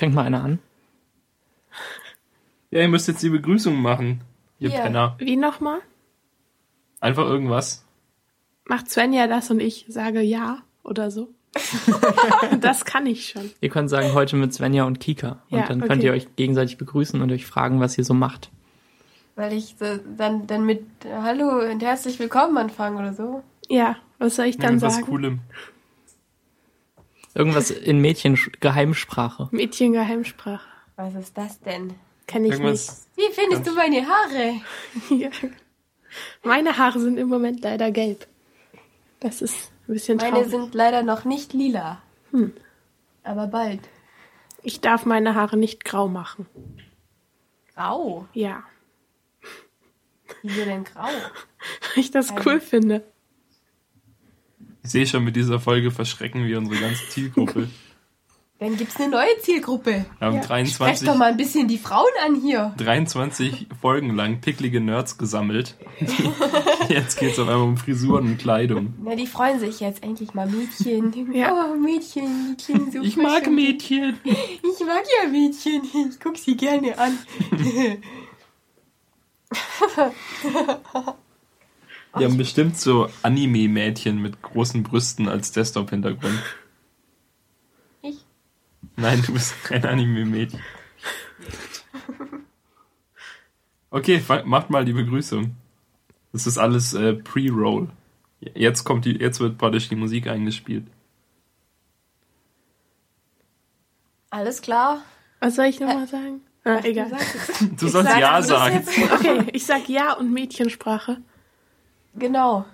Fängt mal einer an. Ja, ihr müsst jetzt die Begrüßung machen, ihr Ja. Penner. Wie nochmal? Einfach irgendwas. Macht Svenja das und ich sage ja oder so? das kann ich schon. Ihr könnt sagen, heute mit Svenja und Kika. Und Ja, dann okay. könnt ihr euch gegenseitig begrüßen und euch fragen, was ihr so macht. Weil ich so, dann, dann mit Hallo und herzlich willkommen anfangen oder so. Ja, was soll ich dann Irgendwas sagen? Coolem. Irgendwas in Mädchen-Geheimsprache. Mädchengeheimsprache. Was ist das denn? Kenn ich Irgendwas. Wie findest du meine Haare? nicht. Ja. Meine Haare sind im Moment leider gelb. Das ist ein bisschen Meine traurig. sind leider noch nicht lila. Hm. Aber bald. Ich darf meine Haare nicht grau machen. Grau. Ja, Wieso denn grau? weil ich das cool finde. Ich sehe schon, mit dieser Folge verschrecken wir unsere ganze Zielgruppe. Dann gibt's eine neue Zielgruppe. Wir haben Ja. Sprech 23, doch mal ein bisschen die Frauen an hier. 23 Folgen lang picklige Nerds gesammelt. Jetzt geht's auf einmal um Frisuren und Kleidung. Na, die freuen sich jetzt endlich mal Mädchen. Ja. Oh, Mädchen, die klingen so Ich mag Mädchen. Ich mag ja Mädchen. Ich guck sie gerne an. Die haben bestimmt so Anime-Mädchen mit großen Brüsten als Desktop-Hintergrund. Ich? Nein, du bist kein Anime-Mädchen. Okay, macht mal die Begrüßung. Das ist alles äh, Pre-Roll. Jetzt kommt die, jetzt wird praktisch die Musik eingespielt. Alles klar. Was soll ich nochmal sagen? Ah, egal. Du sollst sag Ja sagen. Okay, ich sag ja und Mädchensprache. Genau.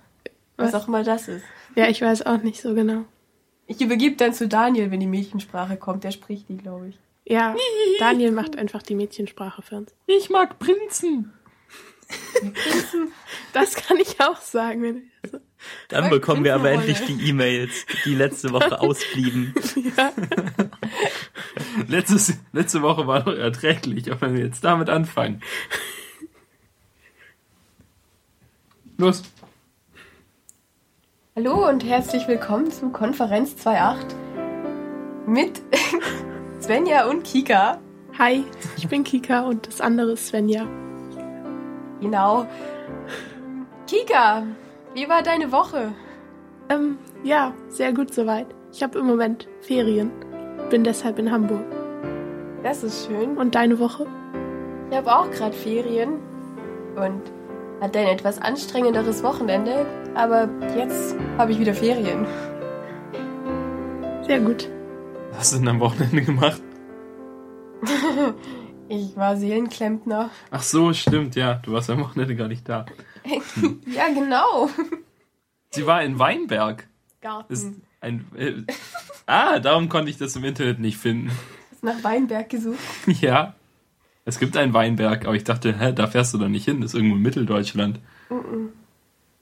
Was Was? auch immer das ist. Ja, ich weiß auch nicht so genau. Ich übergebe dann zu Daniel, wenn die Mädchensprache kommt. Der spricht die, glaube ich. Ja, Daniel macht einfach die Mädchensprache für uns. Ich mag Prinzen. Das kann ich auch sagen. Wenn ich, so. Dann bekommen wir aber endlich die E-Mails, die letzte Woche ausblieben. ja. Letztes, letzte Woche war noch erträglich, aber wenn wir jetzt damit anfangen. Los. Hallo und herzlich willkommen zu Konferenz 2.8 mit Svenja und Kika. Hi, ich bin Kika und das andere ist Svenja. Genau. Kika, wie war deine Woche? Ähm, ja, sehr gut soweit. Ich habe im Moment Ferien. Bin deshalb in Hamburg. Das ist schön. Und deine Woche? Ich habe auch gerade Ferien und hatte ein etwas anstrengenderes Wochenende, aber jetzt habe ich wieder Ferien. Sehr gut. Was hast du denn am Wochenende gemacht? Ich war Seelenklempner. Ach so, stimmt, ja. Du warst am Wochenende gar nicht da. Ja, genau. Sie war in Weinberg. Garten. Ist ein, äh, ah, darum konnte ich das im Internet nicht finden. Hast nach Weinberg gesucht. Ja. Es gibt einen Weinberg, aber ich dachte, hä, da fährst du doch nicht hin. Das ist irgendwo in Mitteldeutschland.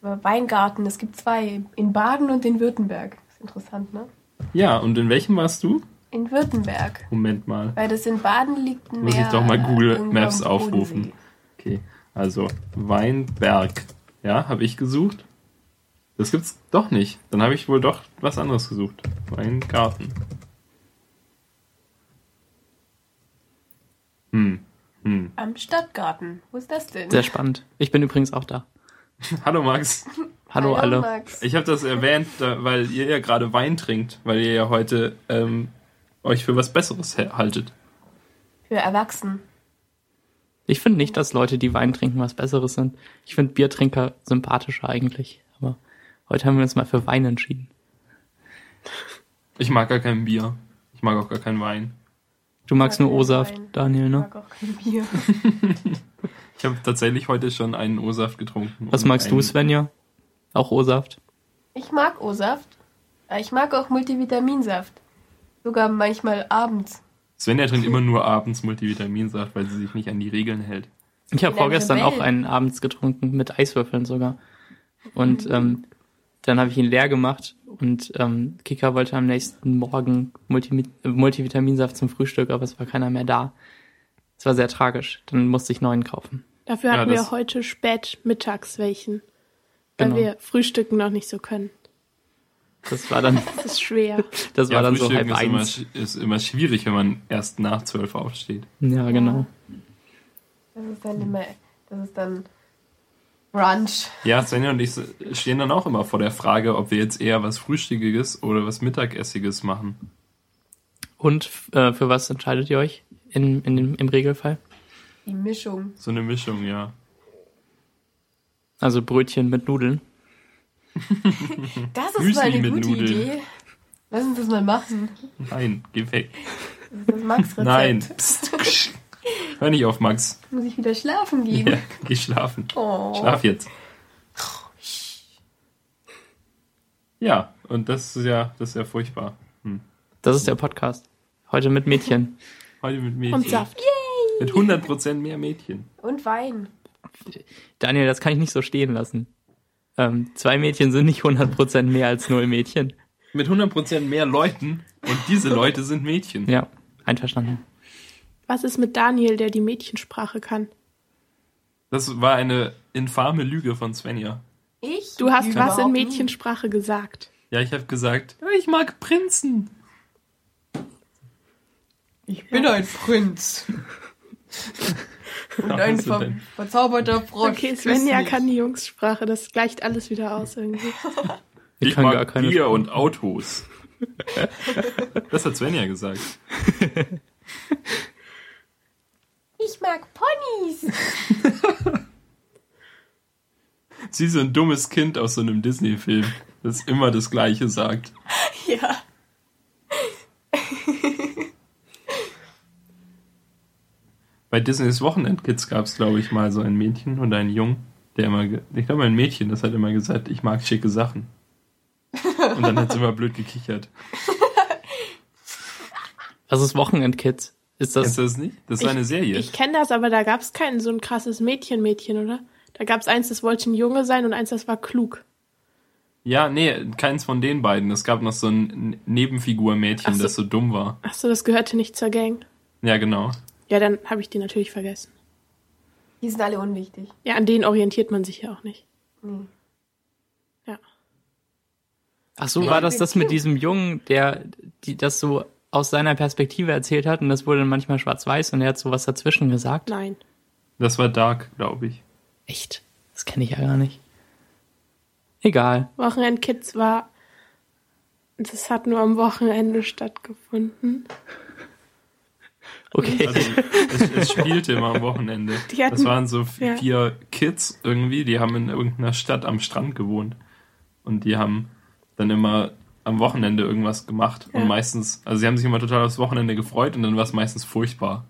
Aber Weingarten, es gibt zwei. In Baden und in Württemberg. ist interessant, ne? Ja, und in welchem warst du? In Württemberg. Moment mal. Weil das in Baden liegt mehr. Muss ich doch mal Google Maps aufrufen. Okay, also Weinberg. Ja, habe ich gesucht. Das gibt's doch nicht. Dann habe ich wohl doch was anderes gesucht. Weingarten. Hm. Hm. Am Stadtgarten. Wo ist das denn? Sehr spannend. Ich bin übrigens auch da. Hallo Max. Hallo, alle. Max. Ich habe das erwähnt, weil ihr ja gerade Wein trinkt, weil ihr ja heute ähm, euch für was Besseres haltet. Für Erwachsene. Ich finde nicht, dass Leute, die Wein trinken, was Besseres sind. Ich finde Biertrinker sympathischer eigentlich. Aber heute haben wir uns mal für Wein entschieden. Ich mag gar kein Bier. Ich mag auch gar keinen Wein. Du magst mag nur O-Saft. Daniel, Ich ne? mag auch kein Bier. Ich habe tatsächlich heute schon einen O-Saft getrunken. Was magst du, Svenja? Auch O-Saft? Ich mag O-Saft. Aber Ich mag auch Multivitaminsaft. Sogar manchmal abends. Svenja trinkt immer nur abends Multivitaminsaft, weil sie sich nicht an die Regeln hält. Ich habe vorgestern auch einen abends getrunken, mit Eiswürfeln sogar. Und ähm, dann habe ich ihn leer gemacht und ähm, Kika wollte am nächsten Morgen Multi Multivitaminsaft zum Frühstück, aber es war keiner mehr da. Es war sehr tragisch. Dann musste ich neuen kaufen. Dafür Ja, hatten das- wir heute spät mittags welchen. Weil Genau. wir frühstücken noch nicht so können. Das war dann, Das ist schwer. das war dann so halb ist immer, eins. sch- ist immer schwierig, wenn man erst nach zwölf aufsteht. Ja, genau. Das ist dann immer, das ist dann Brunch. Ja, Svenja und ich stehen dann auch immer vor der Frage, ob wir jetzt eher was Frühstückiges oder was Mittagessiges machen. Und äh, für was entscheidet ihr euch in, in im Regelfall? Die Mischung. So eine Mischung, ja. Also Brötchen mit Nudeln. Das ist Müsli mal eine mit gute Nudeln. Idee. Lass uns das mal machen. Nein, geh weg. Das ist das Max-Rezept. Nein. Psst. Hör nicht auf, Max. Muss ich wieder schlafen gehen. Ja, geh schlafen. Oh. Schlaf jetzt. Ja, und das ist ja, das ist ja furchtbar. Hm. Das ist der Podcast. Heute mit Mädchen. Heute mit Mädchen. Und Saft. Mit 100% mehr Mädchen. Und Wein. Daniel, das kann ich nicht so stehen lassen. Ähm, zwei Mädchen sind nicht 100% mehr als null Mädchen. Mit 100% mehr Leuten und diese Leute sind Mädchen. Ja, einverstanden. Was ist mit Daniel, der die Mädchensprache kann? Das war eine infame Lüge von Svenja. Ich? Du hast was in. Mädchensprache gesagt. Ja, ich habe gesagt, ich mag Prinzen. Ich bin ein Prinz. Und ein ver dann- verzauberter Frosch. Okay, Svenja kann die Jungssprache, das gleicht alles wieder aus irgendwie. Ich, Ich kann mag gar keine Bier Sprache. und Autos. Das hat Svenja gesagt. Ich mag Ponys. Sie ist so ein dummes Kind aus so einem Disney-Film, das immer das Gleiche sagt. Ja. Bei Disneys Wochenendkids gab es, glaube ich, mal so ein Mädchen und einen Jungen, der immer, ich glaube, ein Mädchen, das hat immer gesagt, ich mag schicke Sachen. Und dann hat sie immer blöd gekichert. Was ist Wochenendkids? Ist Kennst das, du das nicht? Das war Ich- eine Serie. Ich kenne das, aber da gab es kein so ein krasses Mädchen-Mädchen, oder? Da gab es eins, das wollte ein Junge sein und eins, das war klug. Ja, nee, keins von den beiden. Es gab noch so ein Nebenfigur-Mädchen, so. das so dumm war. Ach so, das gehörte nicht zur Gang. Ja, genau. Ja, dann habe ich die natürlich vergessen. Die sind alle unwichtig. Ja, an denen orientiert man sich ja auch nicht. Nee. Ja. ach so, Ja, war das das mit diesem Jungen, der die, das so aus seiner Perspektive erzählt hat und das wurde dann manchmal schwarz-weiß und er hat sowas dazwischen gesagt? Nein. Das war Dark, glaube ich. Echt? Das kenne ich ja gar nicht. Egal. Wochenendkids war. Das hat nur am Wochenende stattgefunden. Okay. Also es, es spielte immer am Wochenende. Die hatten- das waren so v- ja. vier Kids irgendwie, die haben in irgendeiner Stadt am Strand gewohnt. Und die haben dann immer am Wochenende irgendwas gemacht. Ja. Und meistens, also sie haben sich immer total aufs Wochenende gefreut und dann war es meistens furchtbar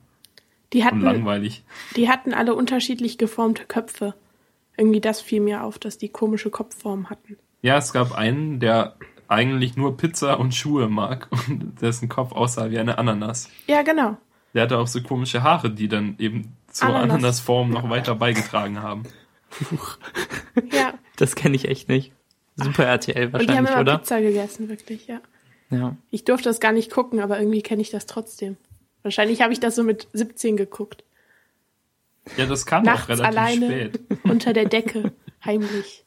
Die und hatten, langweilig. die hatten alle unterschiedlich geformte Köpfe. Irgendwie das fiel mir auf, dass die komische Kopfform hatten. Ja, es gab einen, der eigentlich nur Pizza und Schuhe mag und dessen Kopf aussah wie eine Ananas. Ja, genau. Der hatte auch so komische Haare, die dann eben zur Ananas. Ananasform noch weiter beigetragen haben. Ja. Das kenne ich echt nicht. Super RTL Und die haben wahrscheinlich, immer oder? Pizza gegessen, wirklich, ja. Ja. Ich durfte das gar nicht gucken, aber irgendwie kenne ich das trotzdem. Wahrscheinlich habe ich das so mit 17 geguckt. Ja, das kam Nachts auch relativ alleine spät. unter der Decke, heimlich.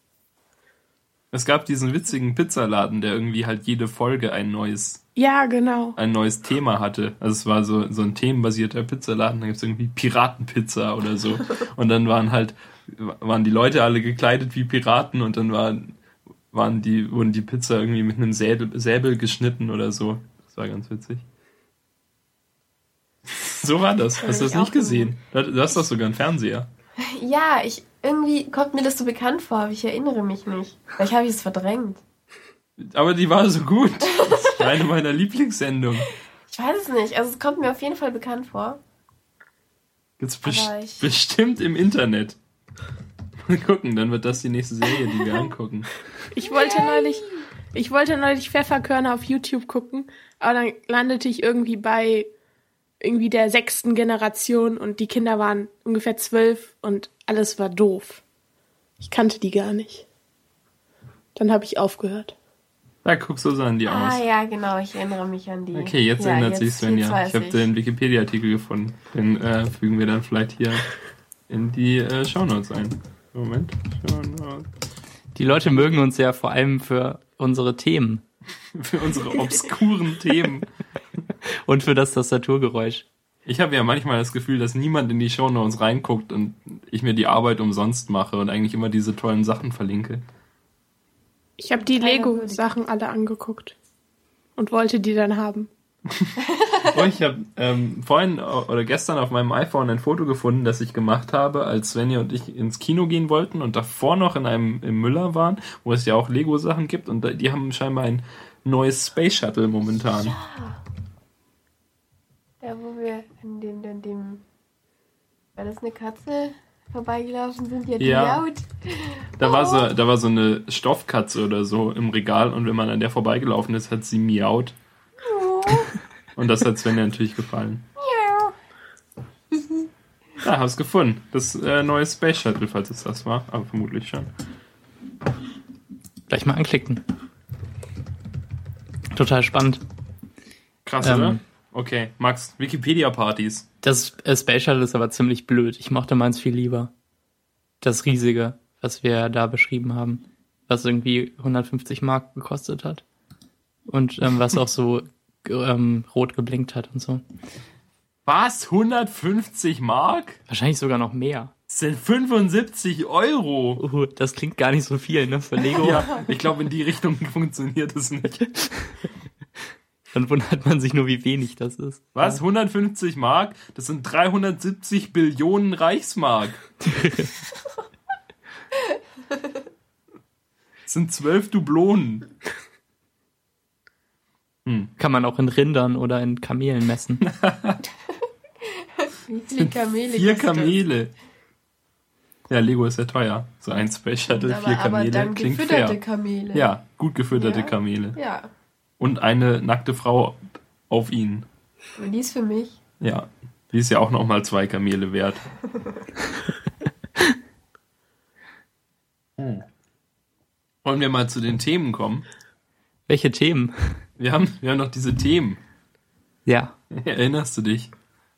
Es gab diesen witzigen Pizzaladen, der irgendwie halt jede Folge ein neues, Ja, genau. ein neues Thema hatte. Also es war so, so ein themenbasierter Pizzaladen, da gibt's irgendwie Piratenpizza oder so. Und dann waren halt, waren die Leute alle gekleidet wie Piraten und dann waren, waren die, wurden die Pizza irgendwie mit einem Säbel, Säbel geschnitten oder so. Das war ganz witzig. So war das. Hast du das ich nicht gesehen? Du hast doch sogar einen Fernseher. Ja, ich irgendwie kommt mir das so bekannt vor, aber ich erinnere mich nicht. Vielleicht habe ich es verdrängt. Aber die war so gut. Das ist eine meiner Lieblingssendungen. Ich weiß es nicht. Also es kommt mir auf jeden Fall bekannt vor. Gibt's best bestimmt im Internet. Gucken, dann wird das die nächste Serie, die wir angucken. Ich wollte neulich, ich wollte neulich Pfefferkörner auf YouTube gucken, aber dann landete ich irgendwie bei irgendwie der sechsten Generation und die Kinder waren ungefähr zwölf und alles war doof. Ich kannte die gar nicht. Dann habe ich aufgehört. Da guck so sahen die Ah aus. ja, genau, ich erinnere mich an die. Okay, jetzt ja, ändert jetzt- sich Svenja. Ich habe den Wikipedia-Artikel gefunden. Den äh, fügen wir dann vielleicht hier in die äh, Shownotes ein. Moment. Die Leute mögen uns ja vor allem für unsere Themen. Für unsere obskuren Themen. Und für das Tastaturgeräusch. Ich habe ja manchmal das Gefühl, dass niemand in die Shownotes reinguckt und ich mir die Arbeit umsonst mache und eigentlich immer diese tollen Sachen verlinke. Ich habe die Lego-Sachen alle angeguckt und wollte die dann haben. Oh, ich habe ähm, vorhin oder gestern auf meinem iPhone ein Foto gefunden, das ich gemacht habe, als Svenja und ich ins Kino gehen wollten und davor noch in einem im Müller waren, wo es ja auch Lego-Sachen gibt und die haben scheinbar ein neues Space Shuttle momentan. Da, wo wir in dem, in dem, war das eine Katze vorbeigelaufen sind, die hat Ja. miaut. Da war so, da war so eine Stoffkatze oder so im Regal und wenn man an der vorbeigelaufen ist, hat sie miaut. Und das hat Svenja natürlich gefallen. Ja, hab's gefunden. Das äh, neue Space Shuttle, falls es das war, aber vermutlich schon. Gleich mal anklicken. Total spannend. Krass, Ähm. oder? Okay, Max, Wikipedia-Partys. Das äh, Space Shuttle ist aber ziemlich blöd. Ich mochte meins viel lieber. Das riesige, was wir da beschrieben haben. Was irgendwie 150 Mark gekostet hat. Und ähm, was auch so ähm, rot geblinkt hat und so. Was? 150 Mark? Wahrscheinlich sogar noch mehr. Das sind 75 Euro. Uh, das klingt gar nicht so viel, ne? Für Lego. Ja, ich glaube, in die Richtung funktioniert es nicht. Dann wundert man sich nur, wie wenig das ist. Was? 150 Mark? Das sind 370 Billionen Reichsmark. Das sind zwölf Dublonen. Kann man auch in Rindern oder in Kamelen messen. Wie viele Kamele Vier? Kamele. Ja, Lego ist ja teuer. So ein Aber, vier aber Kamele. dann Klingt gefütterte fair. Kamele. Ja, gut gefütterte Ja. Kamele. Ja, Und eine nackte Frau auf ihnen. aber die ist für mich. Ja, die ist ja auch nochmal zwei Kamele wert. Hm. Wollen wir mal zu den Themen kommen? Welche Themen? Wir haben, wir haben noch diese Themen. Ja, Erinnerst du dich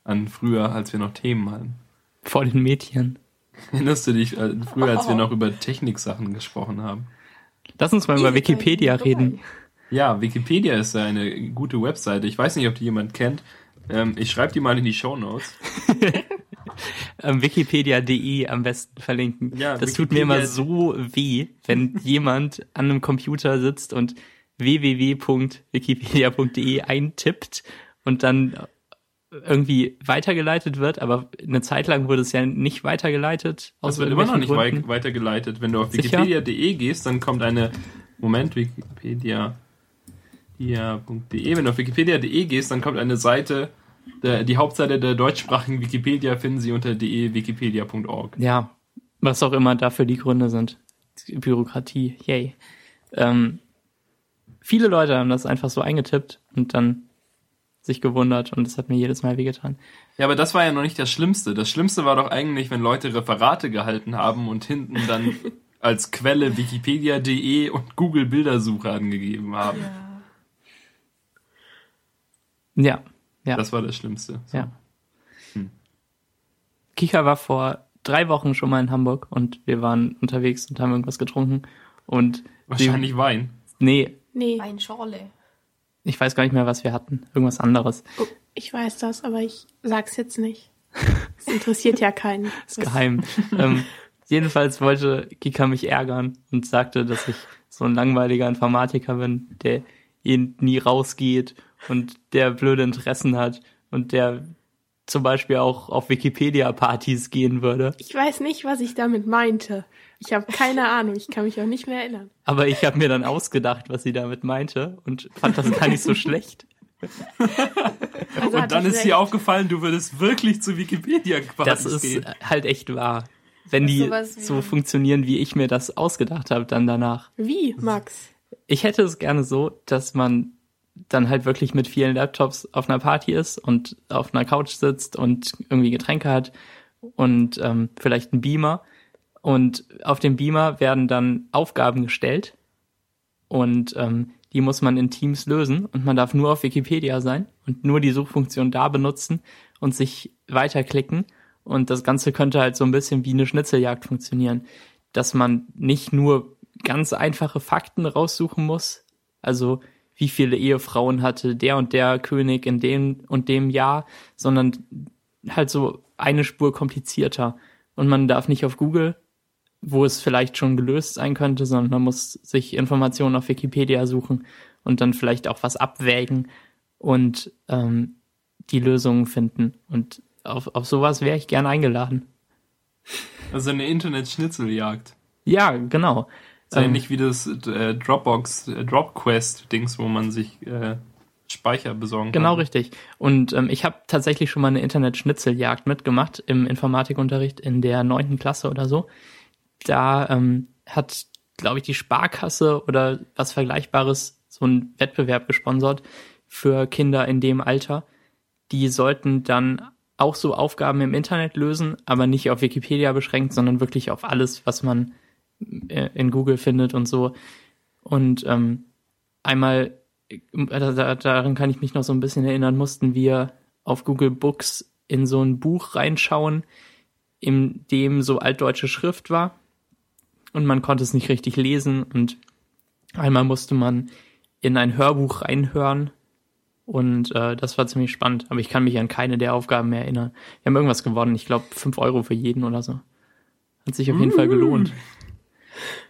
an früher, als wir noch Themen hatten? vor den Mädchen. Erinnerst du dich äh, früher, als wir noch über Techniksachen gesprochen haben? Lass uns mal über Wikipedia reden. Ja, Wikipedia ist ja eine gute Webseite. Ich weiß nicht, ob die jemand kennt. Ähm, ich schreibe die mal in die Show Notes. Ähm, Wikipedia.de am besten verlinken. Ja, das tut mir Wikipedia- immer so weh, wenn jemand an einem Computer sitzt und www.wikipedia.de eintippt und dann irgendwie weitergeleitet wird, aber eine Zeit lang wurde es ja nicht weitergeleitet. Aus wird immer noch nicht Gründen. weitergeleitet. Wenn du auf wikipedia.de gehst, dann kommt eine Moment, Wikipedia ja.de. Wenn du auf wikipedia.de gehst, dann kommt eine Seite, der, die Hauptseite der deutschsprachigen Wikipedia finden Sie unter de wikipedia.org. Ja, was auch immer dafür die Gründe sind. Bürokratie, yay. Ähm, viele Leute haben das einfach so eingetippt und dann sich gewundert und das hat mir jedes Mal wehgetan. Ja, aber das war ja noch nicht das Schlimmste. Das Schlimmste war doch eigentlich, wenn Leute Referate gehalten haben und hinten dann als Quelle wikipedia.de und Google Bildersuche angegeben haben. Ja. Ja, Das war das Schlimmste. So. ja. Hm. Kika war vor drei Wochen schon mal in Hamburg und wir waren unterwegs und haben irgendwas getrunken und Wahrscheinlich Wein. sie, nee, Nee, Weinschorle. ich weiß gar nicht mehr, was wir hatten. Irgendwas anderes. oh, ich weiß das, aber ich sag's jetzt nicht. Es interessiert ja keinen. ist geheim. ähm, jedenfalls wollte Kika mich ärgern und sagte, dass ich so ein langweiliger Informatiker bin, der ihn nie rausgeht und der blöde Interessen hat und der zum Beispiel auch auf Wikipedia-Partys gehen würde. Ich weiß nicht, was ich damit meinte. Ich habe keine Ahnung. Ich kann mich auch nicht mehr erinnern. Aber ich habe mir dann ausgedacht, was sie damit meinte und fand das gar nicht so schlecht. Also und dann ist recht. dir aufgefallen, du würdest wirklich zu Wikipedia quasi Das ist gehen. halt echt wahr. Wenn die so funktionieren, wie ich mir das ausgedacht habe, dann danach. Wie, Max? Ich hätte es gerne so, dass man dann halt wirklich mit vielen Laptops auf einer Party ist und auf einer Couch sitzt und irgendwie Getränke hat und ähm, vielleicht einen Beamer. Und auf dem Beamer werden dann Aufgaben gestellt und ähm, die muss man in Teams lösen und man darf nur auf Wikipedia sein und nur die Suchfunktion da benutzen und sich weiterklicken. Und das Ganze könnte halt so ein bisschen wie eine Schnitzeljagd funktionieren, dass man nicht nur ganz einfache Fakten raussuchen muss, also wie viele Ehefrauen hatte der und der König in dem und dem Jahr, sondern halt so eine Spur komplizierter. Und man darf nicht auf Google, wo es vielleicht schon gelöst sein könnte, sondern man muss sich Informationen auf Wikipedia suchen und dann vielleicht auch was abwägen und ähm, die Lösungen finden. Und auf, auf sowas wäre ich gern eingeladen. Also eine Internet-Schnitzeljagd. Ja, genau. Sei Ähm, nicht wie das äh, Dropbox, äh, Dropquest-Dings, wo man sich äh, Speicher besorgen Genau kann. richtig. Und ähm, ich habe tatsächlich schon mal eine Internet-Schnitzeljagd mitgemacht im Informatikunterricht in der neunten Klasse oder so. Da ähm, hat, glaube ich, die Sparkasse oder was Vergleichbares so einen Wettbewerb gesponsert für Kinder in dem Alter. Die sollten dann auch so Aufgaben im Internet lösen, aber nicht auf Wikipedia beschränkt, sondern wirklich auf alles, was man in Google findet und so. Und ähm, einmal, äh, da, daran kann ich mich noch so ein bisschen erinnern, mussten wir auf Google Books in so ein Buch reinschauen, in dem so altdeutsche Schrift war und man konnte es nicht richtig lesen und einmal musste man in ein Hörbuch reinhören und äh, das war ziemlich spannend, aber ich kann mich an keine der Aufgaben mehr erinnern. Wir haben irgendwas gewonnen, ich glaube fünf Euro für jeden oder so. Hat sich auf jeden Fall gelohnt.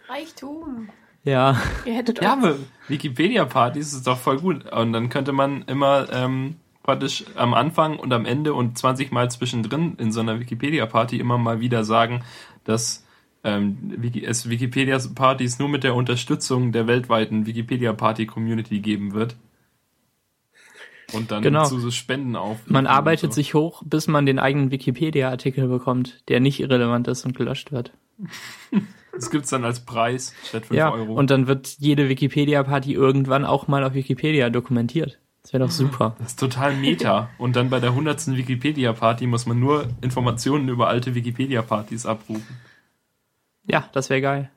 Reichtum. Ja, Ihr hättet Ja, aber Wikipedia-Partys ist doch voll gut. Und dann könnte man immer ähm, praktisch am Anfang und am Ende und 20 Mal zwischendrin in so einer Wikipedia-Party immer mal wieder sagen, dass ähm, es Wikipedia-Partys nur mit der Unterstützung der weltweiten Wikipedia-Party-Community geben wird. Und dann Genau. zu so Spenden auf. man arbeitet so. sich hoch, bis man den eigenen Wikipedia-Artikel bekommt, der nicht irrelevant ist und gelöscht wird. Das gibt's dann als Preis statt 5 Ja, Euro. und dann wird jede Wikipedia-Party irgendwann auch mal auf Wikipedia dokumentiert. Das wäre doch super. Das ist total meta. Und dann bei der 100. Wikipedia-Party muss man nur Informationen über alte Wikipedia-Partys abrufen. Ja, das wäre geil.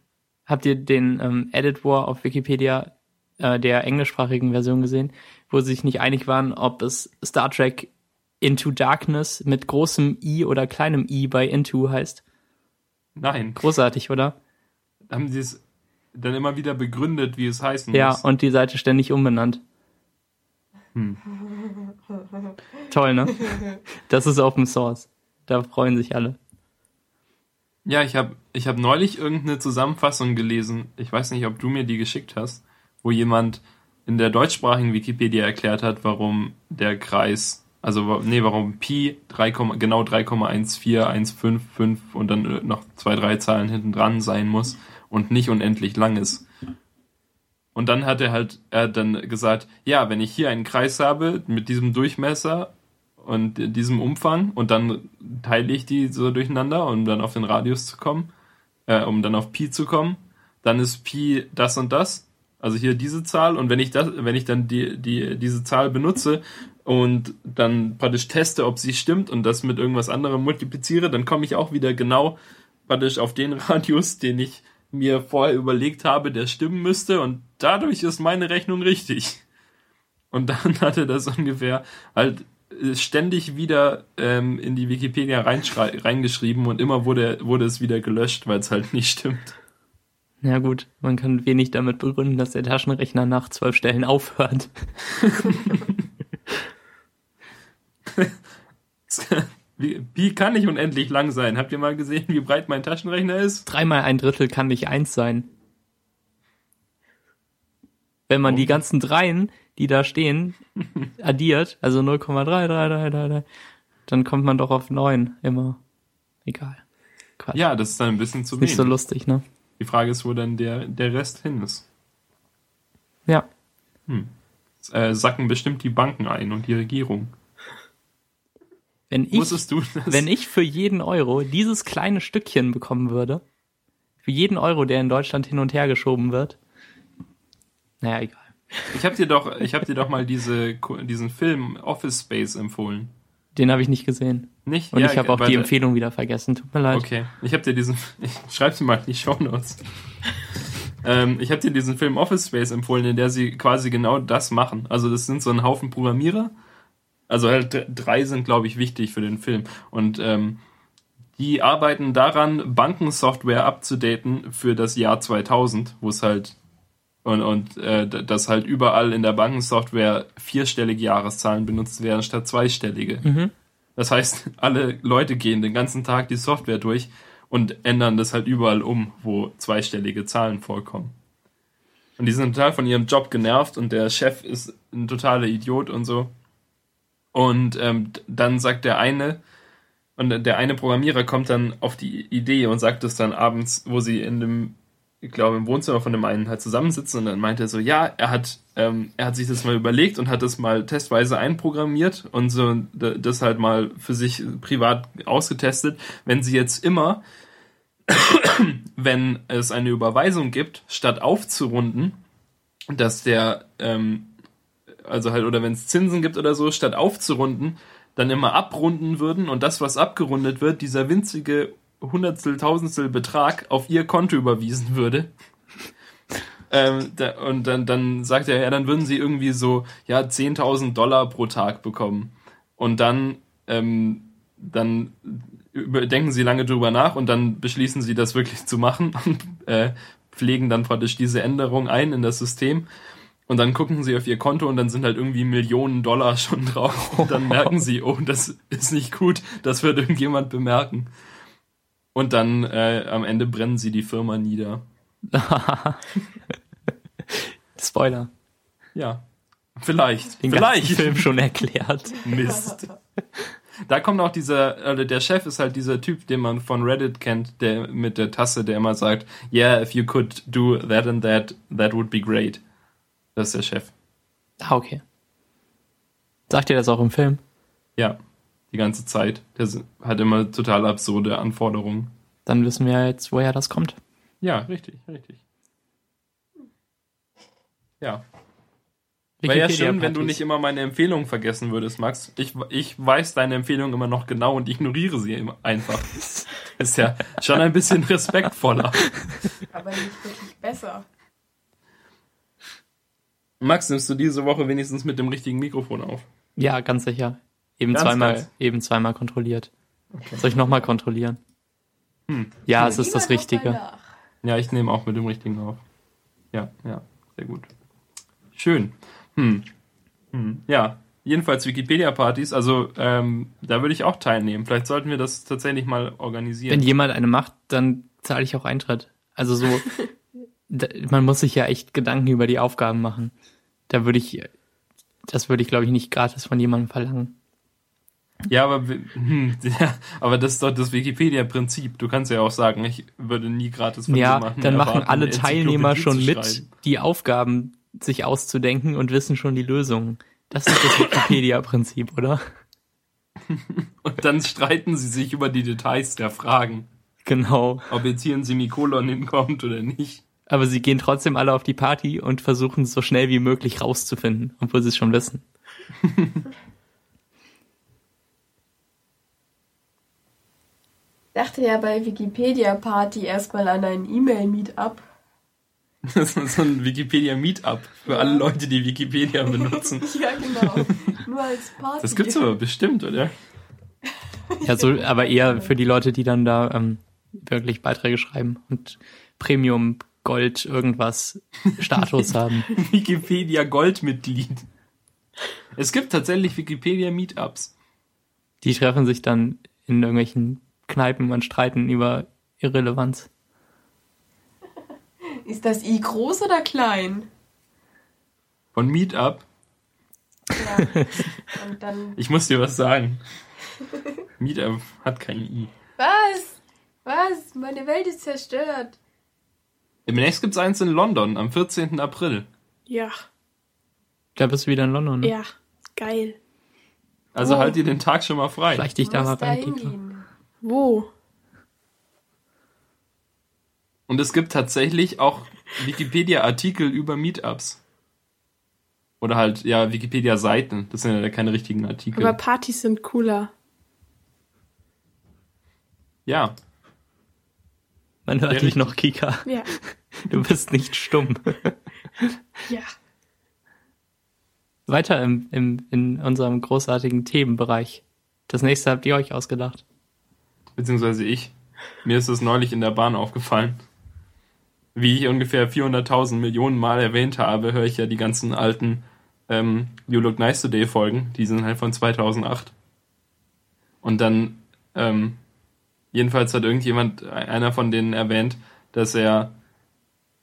Habt ihr den ähm, Edit War auf Wikipedia äh, der englischsprachigen Version gesehen, wo sie sich nicht einig waren, ob es Star Trek Into Darkness mit großem I oder kleinem I bei Into heißt? Nein, Großartig, oder? haben sie es dann immer wieder begründet, wie es heißen Ja, muss. und die Seite ständig umbenannt. Hm. Toll, ne? Das ist Open Source. Da freuen sich alle. Ja, ich habe ich hab neulich irgendeine Zusammenfassung gelesen. Ich weiß nicht, ob du mir die geschickt hast, wo jemand in der deutschsprachigen Wikipedia erklärt hat, warum der Kreis, also nee, warum Pi 3, genau 3,14155 und dann äh, noch zwei, drei Zahlen hinten dran sein muss und nicht unendlich lang ist. Und dann hat er halt, er hat dann gesagt, ja, wenn ich hier einen Kreis habe mit diesem Durchmesser und diesem Umfang und dann teile ich die so durcheinander, um dann auf den Radius zu kommen, äh, um dann auf Pi zu kommen, dann ist Pi das und das, also hier diese Zahl und wenn ich das, wenn ich dann die, die, diese Zahl benutze und dann praktisch teste, ob sie stimmt und das mit irgendwas anderem multipliziere, dann komme ich auch wieder genau praktisch auf den Radius, den ich mir vorher überlegt habe, der stimmen müsste und dadurch ist meine Rechnung richtig. Und dann hat er das ungefähr halt äh, ständig wieder ähm, in die Wikipedia reingeschrieben und immer wurde, wurde es wieder gelöscht, weil es halt nicht stimmt. Ja gut, man kann wenig damit begründen, dass der Taschenrechner nach zwölf Stellen aufhört. Wie, kann nicht unendlich lang sein. Habt ihr mal gesehen, wie breit mein Taschenrechner ist? Dreimal ein Drittel kann nicht eins sein. Wenn man Oh. die ganzen Dreien, die da stehen, addiert, also 0,33333, dann kommt man doch auf neun immer. Egal. Quatsch. Ja, das ist dann ein bisschen zu Nicht wenig. so lustig, ne? Die Frage ist, wo dann der, der Rest hin ist. Ja. Äh, sacken bestimmt die Banken ein und die Regierung. Wenn ich, Wusstest du das? wenn ich für jeden Euro dieses kleine Stückchen bekommen würde, für jeden Euro, der in Deutschland hin und her geschoben wird, naja, egal. Ich hab dir doch, ich hab dir doch mal diese, diesen Film Office Space empfohlen. Den habe ich nicht gesehen. Nicht? Und Ja, ich habe auch die Empfehlung wieder vergessen. Tut mir leid. Okay, ich habe dir diesen, ich schreib's mal in die Shownotes. ähm, ich habe dir diesen Film Office Space empfohlen, in der sie quasi genau das machen. Also das sind so ein Haufen Programmierer. Also halt drei sind, glaube ich, wichtig für den Film. Und ähm, die arbeiten daran, Bankensoftware abzudaten für das Jahr 2000, wo es halt Und, und äh, dass halt überall in der Bankensoftware vierstellige Jahreszahlen benutzt werden statt zweistellige. Mhm. Das heißt, alle Leute gehen den ganzen Tag die Software durch und ändern das halt überall um, wo zweistellige Zahlen vorkommen. Und die sind total von ihrem Job genervt und der Chef ist ein totaler Idiot und so. Und ähm, dann sagt der eine, und der eine Programmierer kommt dann auf die Idee und sagt es dann abends, wo sie in dem, ich glaube, im Wohnzimmer von dem einen halt zusammensitzen und dann meint er so, ja, er hat, ähm, er hat sich das mal überlegt und hat das mal testweise einprogrammiert und so das halt mal für sich privat ausgetestet. Wenn sie jetzt immer, wenn es eine Überweisung gibt, statt aufzurunden, dass der, ähm, also halt, oder wenn es Zinsen gibt oder so, statt aufzurunden, dann immer abrunden würden und das, was abgerundet wird, dieser winzige Hundertstel, Tausendstel Betrag auf ihr Konto überwiesen würde. Ähm, da, und dann, dann sagt er, ja, dann würden sie irgendwie so, ja, 10.000 Dollar pro Tag bekommen. Und dann, ähm, dann denken sie lange drüber nach und dann beschließen sie, das wirklich zu machen und äh, pflegen dann praktisch diese Änderung ein in das System. Und dann gucken sie auf ihr Konto und dann sind halt irgendwie Millionen Dollar schon drauf. Und dann merken sie, oh, das ist nicht gut, das wird irgendjemand bemerken. Und dann äh, am Ende brennen sie die Firma nieder. Spoiler. Ja. Vielleicht. Den Vielleicht. Film schon erklärt. Mist. Da kommt auch dieser, also der Chef ist halt dieser Typ, den man von Reddit kennt, der mit der Tasse, der immer sagt, yeah, if you could do that and that, that would be great. Das ist der Chef. Ah, okay. Sagt ihr das auch im Film? Ja, die ganze Zeit. Der hat immer total absurde Anforderungen. Dann wissen wir jetzt, woher das kommt. Ja, richtig, richtig. Ja. Wäre ja schön, wenn du nicht immer meine Empfehlungen vergessen würdest, Max. Ich, ich weiß deine Empfehlungen immer noch genau und ignoriere sie immer einfach. Ist ja schon ein bisschen respektvoller. Aber nicht wirklich besser. Max, nimmst du diese Woche wenigstens mit dem richtigen Mikrofon auf? Ja, ganz sicher. Eben Ganz, zweimal, ganz. eben zweimal kontrolliert. Soll ich nochmal kontrollieren? Ja, es ist das Richtige. Ja, ich nehme auch mit dem richtigen auf. Ja, ja, sehr gut. Schön. Hm. Hm. Ja, jedenfalls Wikipedia-Partys, also ähm, da würde ich auch teilnehmen. Vielleicht sollten wir das tatsächlich mal organisieren. Wenn jemand eine macht, dann zahle ich auch Eintritt. Also so, da, man muss sich ja echt Gedanken über die Aufgaben machen. Da würde ich, das würde ich glaube ich nicht gratis von jemandem verlangen. Ja, aber, hm, ja, aber das ist doch das Wikipedia-Prinzip. Du kannst ja auch sagen, ich würde nie gratis von Ja, jemandem dann machen erwarten, alle Teilnehmer schon mit, die Aufgaben sich auszudenken und wissen schon die Lösungen. Das ist das Wikipedia-Prinzip, oder? Und dann streiten sie sich über die Details der Fragen. Genau. Ob jetzt hier ein Semikolon hinkommt oder nicht. Aber sie gehen trotzdem alle auf die Party und versuchen es so schnell wie möglich rauszufinden, obwohl sie es schon wissen. dachte ja bei Wikipedia Party erstmal an ein E-Mail-Meetup. Das ist so ein Wikipedia-Meetup für alle Leute, die Wikipedia benutzen. Ja, genau. Nur als Party. Das gibt's aber bestimmt, oder? Ja, so, aber eher für die Leute, die dann da ähm, wirklich Beiträge schreiben und Premium, Gold, irgendwas Status haben. Wikipedia Goldmitglied. Es gibt tatsächlich Wikipedia Meetups. Die treffen sich dann in irgendwelchen Kneipen und streiten über Irrelevanz. Ist das I groß oder klein? Von Meetup. Ja. Und dann. Ich muss dir was sagen. Meetup hat kein I. Was? Was? Meine Welt ist zerstört. Demnächst gibt's eins in London am 14. April. Ja, Da bist du wieder in London. Ne? ja, geil. Also Oh. halt dir den Tag schon mal frei. Vielleicht dich Ich da mal rein. Wo? Und es gibt tatsächlich auch Wikipedia-Artikel über Meetups. Oder halt, ja, Wikipedia-Seiten. Das sind ja keine richtigen Artikel. Aber Partys sind cooler. ja, Man hört Ja, dich noch, Kika. Ja, Du bist nicht stumm. ja. Weiter im, im, in unserem großartigen Themenbereich. Das nächste habt ihr euch ausgedacht. beziehungsweise ich. Mir ist das neulich in der Bahn aufgefallen. wie ich ungefähr 400.000 Millionen Mal erwähnt habe, höre ich ja die ganzen alten ähm, You Look Nice Today Folgen. Die sind halt von 2008. Und dann, ähm, jedenfalls hat irgendjemand, einer von denen erwähnt, dass er,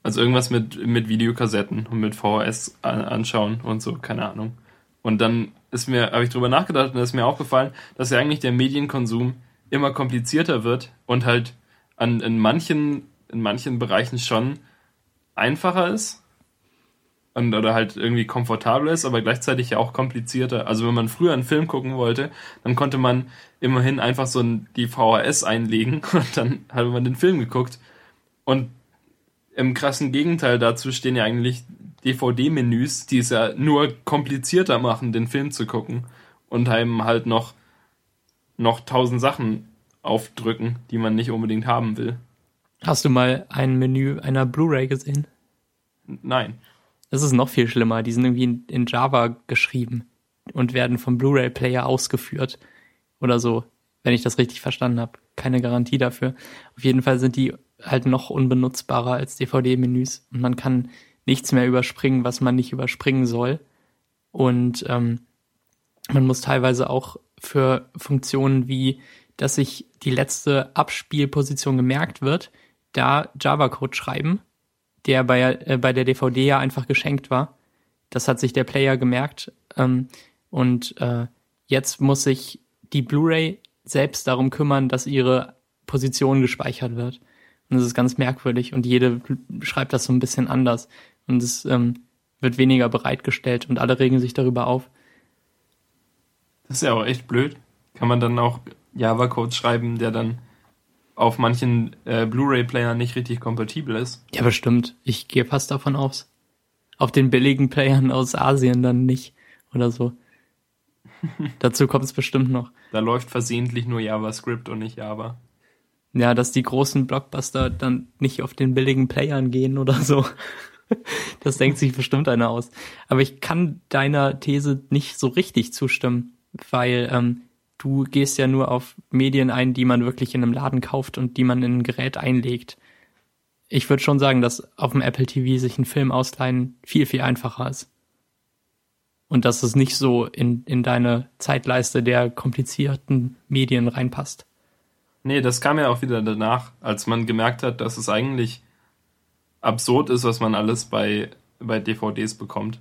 also irgendwas mit, mit Videokassetten und mit VHS an, anschauen und so, keine Ahnung. Und dann ist mir, habe ich drüber nachgedacht und ist mir aufgefallen, dass ja eigentlich der Medienkonsum immer komplizierter wird und halt an, in manchen, in manchen Bereichen schon einfacher ist. Und, oder halt irgendwie komfortabler ist, aber gleichzeitig ja auch komplizierter. Also wenn man früher einen Film gucken wollte, dann konnte man immerhin einfach so ein, die VHS einlegen und dann hat man den Film geguckt. Und im krassen Gegenteil dazu stehen ja eigentlich DVD-Menüs, die es ja nur komplizierter machen, den Film zu gucken und einem halt noch, noch tausend Sachen aufdrücken, die man nicht unbedingt haben will. Hast du mal ein Menü einer Blu-ray gesehen? Nein. Das ist noch viel schlimmer. Die sind irgendwie in, in Java geschrieben und werden vom Blu-ray-Player ausgeführt oder so, wenn ich das richtig verstanden habe. Keine Garantie dafür. Auf jeden Fall sind die halt noch unbenutzbarer als DVD-Menüs und man kann nichts mehr überspringen, was man nicht überspringen soll. Und ähm, man muss teilweise auch für Funktionen wie, dass sich die letzte Abspielposition gemerkt wird, da Java-Code schreiben, der bei, äh, bei der DVD ja einfach geschenkt war. Das hat sich der Player gemerkt. Ähm, und äh, jetzt muss sich die Blu-ray selbst darum kümmern, dass ihre Position gespeichert wird. Und das ist ganz merkwürdig und jede schreibt das so ein bisschen anders. Und es ähm, wird weniger bereitgestellt und alle regen sich darüber auf. Das ist ja auch echt blöd. Kann man dann auch Java-Code schreiben, der dann auf manchen äh, Blu-ray-Playern nicht richtig kompatibel ist? Ja, bestimmt. Ich gehe fast davon aus. Auf den billigen Playern aus Asien dann nicht oder so. Dazu kommt es bestimmt noch. Da läuft versehentlich nur JavaScript und nicht Java. Ja, dass die großen Blockbuster dann nicht auf den billigen Playern gehen oder so. Das denkt sich bestimmt einer aus. Aber ich kann deiner These nicht so richtig zustimmen, weil ähm, du gehst ja nur auf Medien ein, die man wirklich in einem Laden kauft und die man in ein Gerät einlegt. Ich würde schon sagen, dass auf dem Apple TV sich ein Film ausleihen viel, viel einfacher ist. Und dass es nicht so in, in deine Zeitleiste der komplizierten Medien reinpasst. Nee, das kam ja auch wieder danach, als man gemerkt hat, dass es eigentlich absurd ist, was man alles bei, bei DVDs bekommt.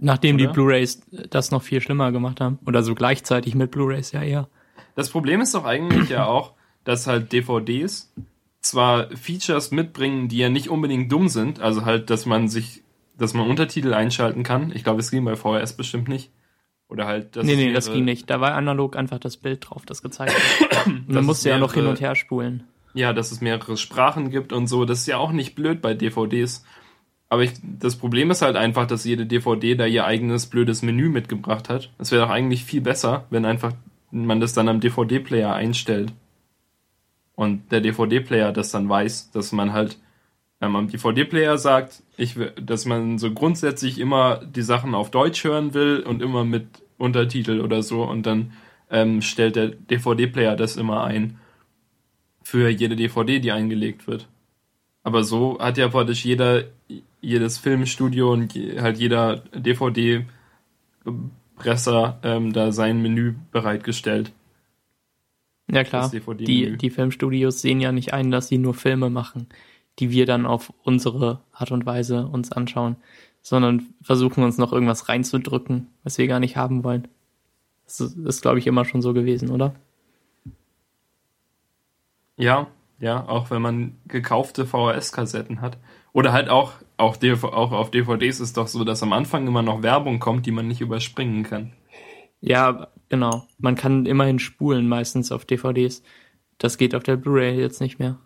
Nachdem Oder? die Blu-rays das noch viel schlimmer gemacht haben. Oder so gleichzeitig mit Blu-rays ja eher. Das Problem ist doch eigentlich ja auch, dass halt DVDs zwar Features mitbringen, die ja nicht unbedingt dumm sind, also halt, dass man sich, dass man Untertitel einschalten kann. Ich glaube, es ging bei VHS bestimmt nicht. Oder halt, dass nee, nee, das ging nicht. Da war analog einfach das Bild drauf, das gezeigt wird. Und man musste ja noch hin und her spulen. Ja, dass es mehrere Sprachen gibt und so. Das ist ja auch nicht blöd bei DVDs. Aber ich, das Problem ist halt einfach, dass jede DVD da ihr eigenes blödes Menü mitgebracht hat. Es wäre doch eigentlich viel besser, wenn einfach man das dann am DVD-Player einstellt. Und der DVD-Player das dann weiß, dass man halt ähm, am DVD-Player sagt, ich, dass man so grundsätzlich immer die Sachen auf Deutsch hören will und immer mit Untertitel oder so. Und dann ähm, stellt der DVD-Player das immer ein für jede DVD, die eingelegt wird. Aber so hat ja praktisch jeder, jedes Filmstudio und halt jeder DVD-Presser ähm, da sein Menü bereitgestellt. Ja klar, die, die Filmstudios sehen ja nicht ein, dass sie nur Filme machen, die wir dann auf unsere Art und Weise uns anschauen, sondern versuchen uns noch irgendwas reinzudrücken, was wir gar nicht haben wollen. Das ist, ist glaube ich, immer schon so gewesen, oder? Ja, ja, auch wenn man gekaufte VHS-Kassetten hat. Oder halt auch, auch, DV auch auf DVDs ist doch so, dass am Anfang immer noch Werbung kommt, die man nicht überspringen kann. Ja, genau. Man kann immerhin spulen meistens auf DVDs. Das geht auf der Blu-ray jetzt nicht mehr.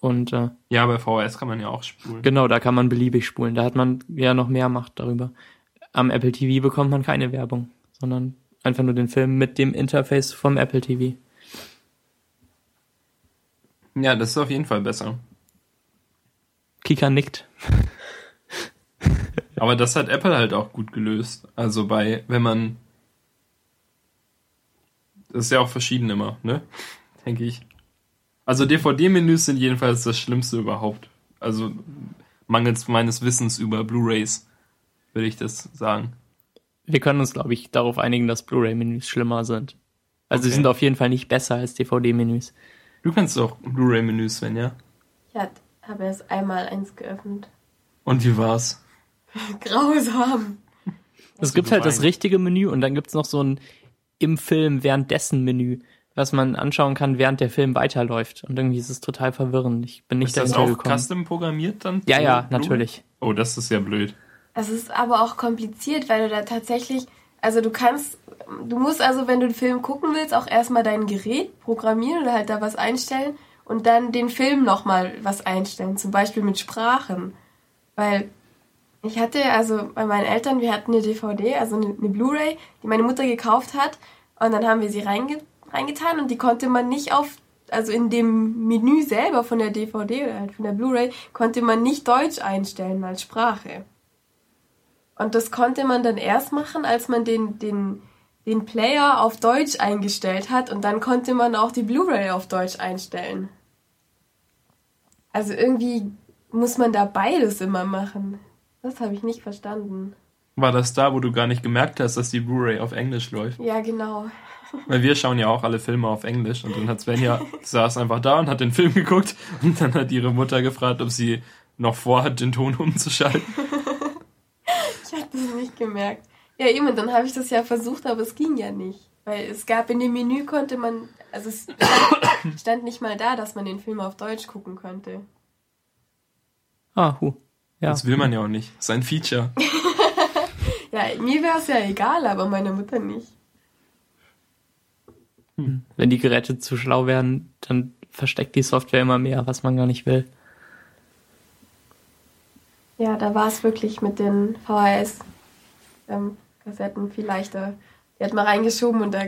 Und äh, Ja, bei VHS kann man ja auch spulen. genau, da kann man beliebig spulen. Da hat man ja noch mehr Macht darüber. Am Apple TV bekommt man keine Werbung, sondern einfach nur den Film mit dem Interface vom Apple TV. Ja, das ist auf jeden Fall besser. Kika nickt. Aber das hat Apple halt auch gut gelöst. Also bei, wenn man. Das ist ja auch verschieden immer, ne? Denke ich. Also DVD-Menüs sind jedenfalls das Schlimmste überhaupt. also mangels meines Wissens über Blu-rays, würde ich das sagen. Wir können uns, glaube ich, darauf einigen, dass Blu-ray-Menüs schlimmer sind. Also sie Okay. sind auf jeden Fall nicht besser als DVD-Menüs. Du kennst doch Blu-ray-Menüs, Sven, ja? Ich habe erst einmal eins geöffnet. Und wie war's? Grausam. Es gibt halt das richtige Menü und dann gibt's noch so ein im Film währenddessen Menü, was man anschauen kann, während der Film weiterläuft. Und irgendwie ist es total verwirrend. Ich bin nicht Ist das dahinter auch gekommen. custom programmiert dann? Ja, ja, Blu-ray? natürlich. Oh, das ist ja blöd. Es ist aber auch kompliziert, weil du da tatsächlich, also du kannst, du musst also, wenn du den Film gucken willst, auch erstmal dein Gerät programmieren oder halt da was einstellen und dann den Film nochmal was einstellen, zum Beispiel mit Sprachen. Weil ich hatte, also bei meinen Eltern, wir hatten eine DVD, also eine, eine Blu-ray, die meine Mutter gekauft hat und dann haben wir sie reinge reingetan und die konnte man nicht auf, also in dem Menü selber von der DVD oder halt von der Blu-ray, konnte man nicht Deutsch einstellen als Sprache. Und das konnte man dann erst machen, als man den, den, den Player auf Deutsch eingestellt hat und dann konnte man auch die Blu-ray auf Deutsch einstellen. Also irgendwie muss man da beides immer machen. Das habe ich nicht verstanden. War das da, wo du gar nicht gemerkt hast, dass die Blu-ray auf Englisch läuft? Ja, genau. Weil wir schauen ja auch alle Filme auf Englisch und dann hat Svenja saß einfach da und hat den Film geguckt und dann hat ihre Mutter gefragt, ob sie noch vorhat, den Ton umzuschalten. Das nicht gemerkt. Ja, eben, und dann habe ich das ja versucht, aber es ging ja nicht. Weil es gab in dem Menü konnte man, also es stand, stand nicht mal da, dass man den Film auf Deutsch gucken könnte. Ah, hu. Ja. Das will man ja auch nicht. Das ist ein Feature. Ja, mir wäre es ja egal, aber meiner Mutter nicht. Wenn die Geräte zu schlau werden, dann versteckt die Software immer mehr, was man gar nicht will. Ja, da war es wirklich mit den VHS-Kassetten viel leichter. Die hat man reingeschoben und da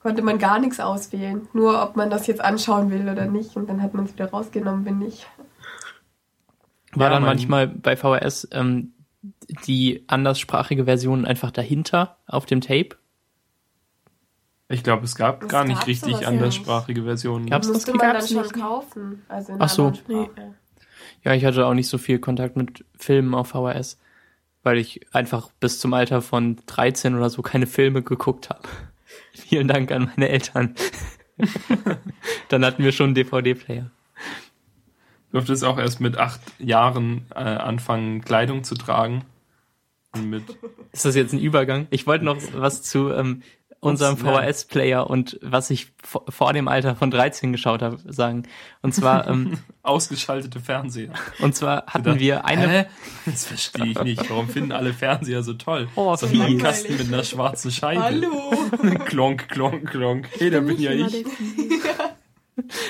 konnte man gar nichts auswählen. Nur, ob man das jetzt anschauen will oder nicht. Und dann hat man es wieder rausgenommen, wenn nicht. War Ja, dann manchmal bei VHS ähm, die anderssprachige Version einfach dahinter auf dem Tape? Ich glaube, es gab Es gar nicht richtig sowas ja anderssprachige Versionen. Gab's das? musste Die man dann schon nicht. kaufen. Also in Ach so. Sprache. Ja, ich hatte auch nicht so viel Kontakt mit Filmen auf VHS, weil ich einfach bis zum Alter von 13 oder so keine Filme geguckt habe. Vielen Dank an meine Eltern. dann hatten wir schon einen DVD-Player. Du durftest auch erst mit acht Jahren äh, anfangen, Kleidung zu tragen. Mit Ist das jetzt ein Übergang? Ich wollte noch was zu ähm, unserem. VHS-Player und was ich vor, vor dem Alter von 13 geschaut habe sagen. Und zwar, ähm, ausgeschaltete Fernseher. und zwar hatten Gedacht, wir eine. Hä? Das verstehe ich nicht. Warum finden alle Fernseher so toll? Oh, so ein. Kasten mit einer schwarzen Scheibe. Hallo! klonk, klonk, klonk. Hey, da bin ja ich.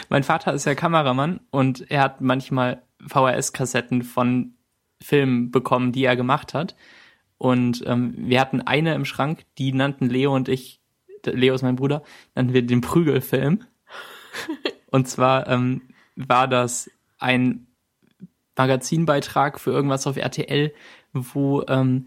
Mein Vater ist ja Kameramann und er hat manchmal VHS-Kassetten von Filmen bekommen, die er gemacht hat. Und ähm, wir hatten eine im Schrank, die nannten Leo und ich, Leo ist mein Bruder, nannten wir den Prügelfilm. und zwar ähm, war das ein Magazinbeitrag für irgendwas auf RTL, wo ähm,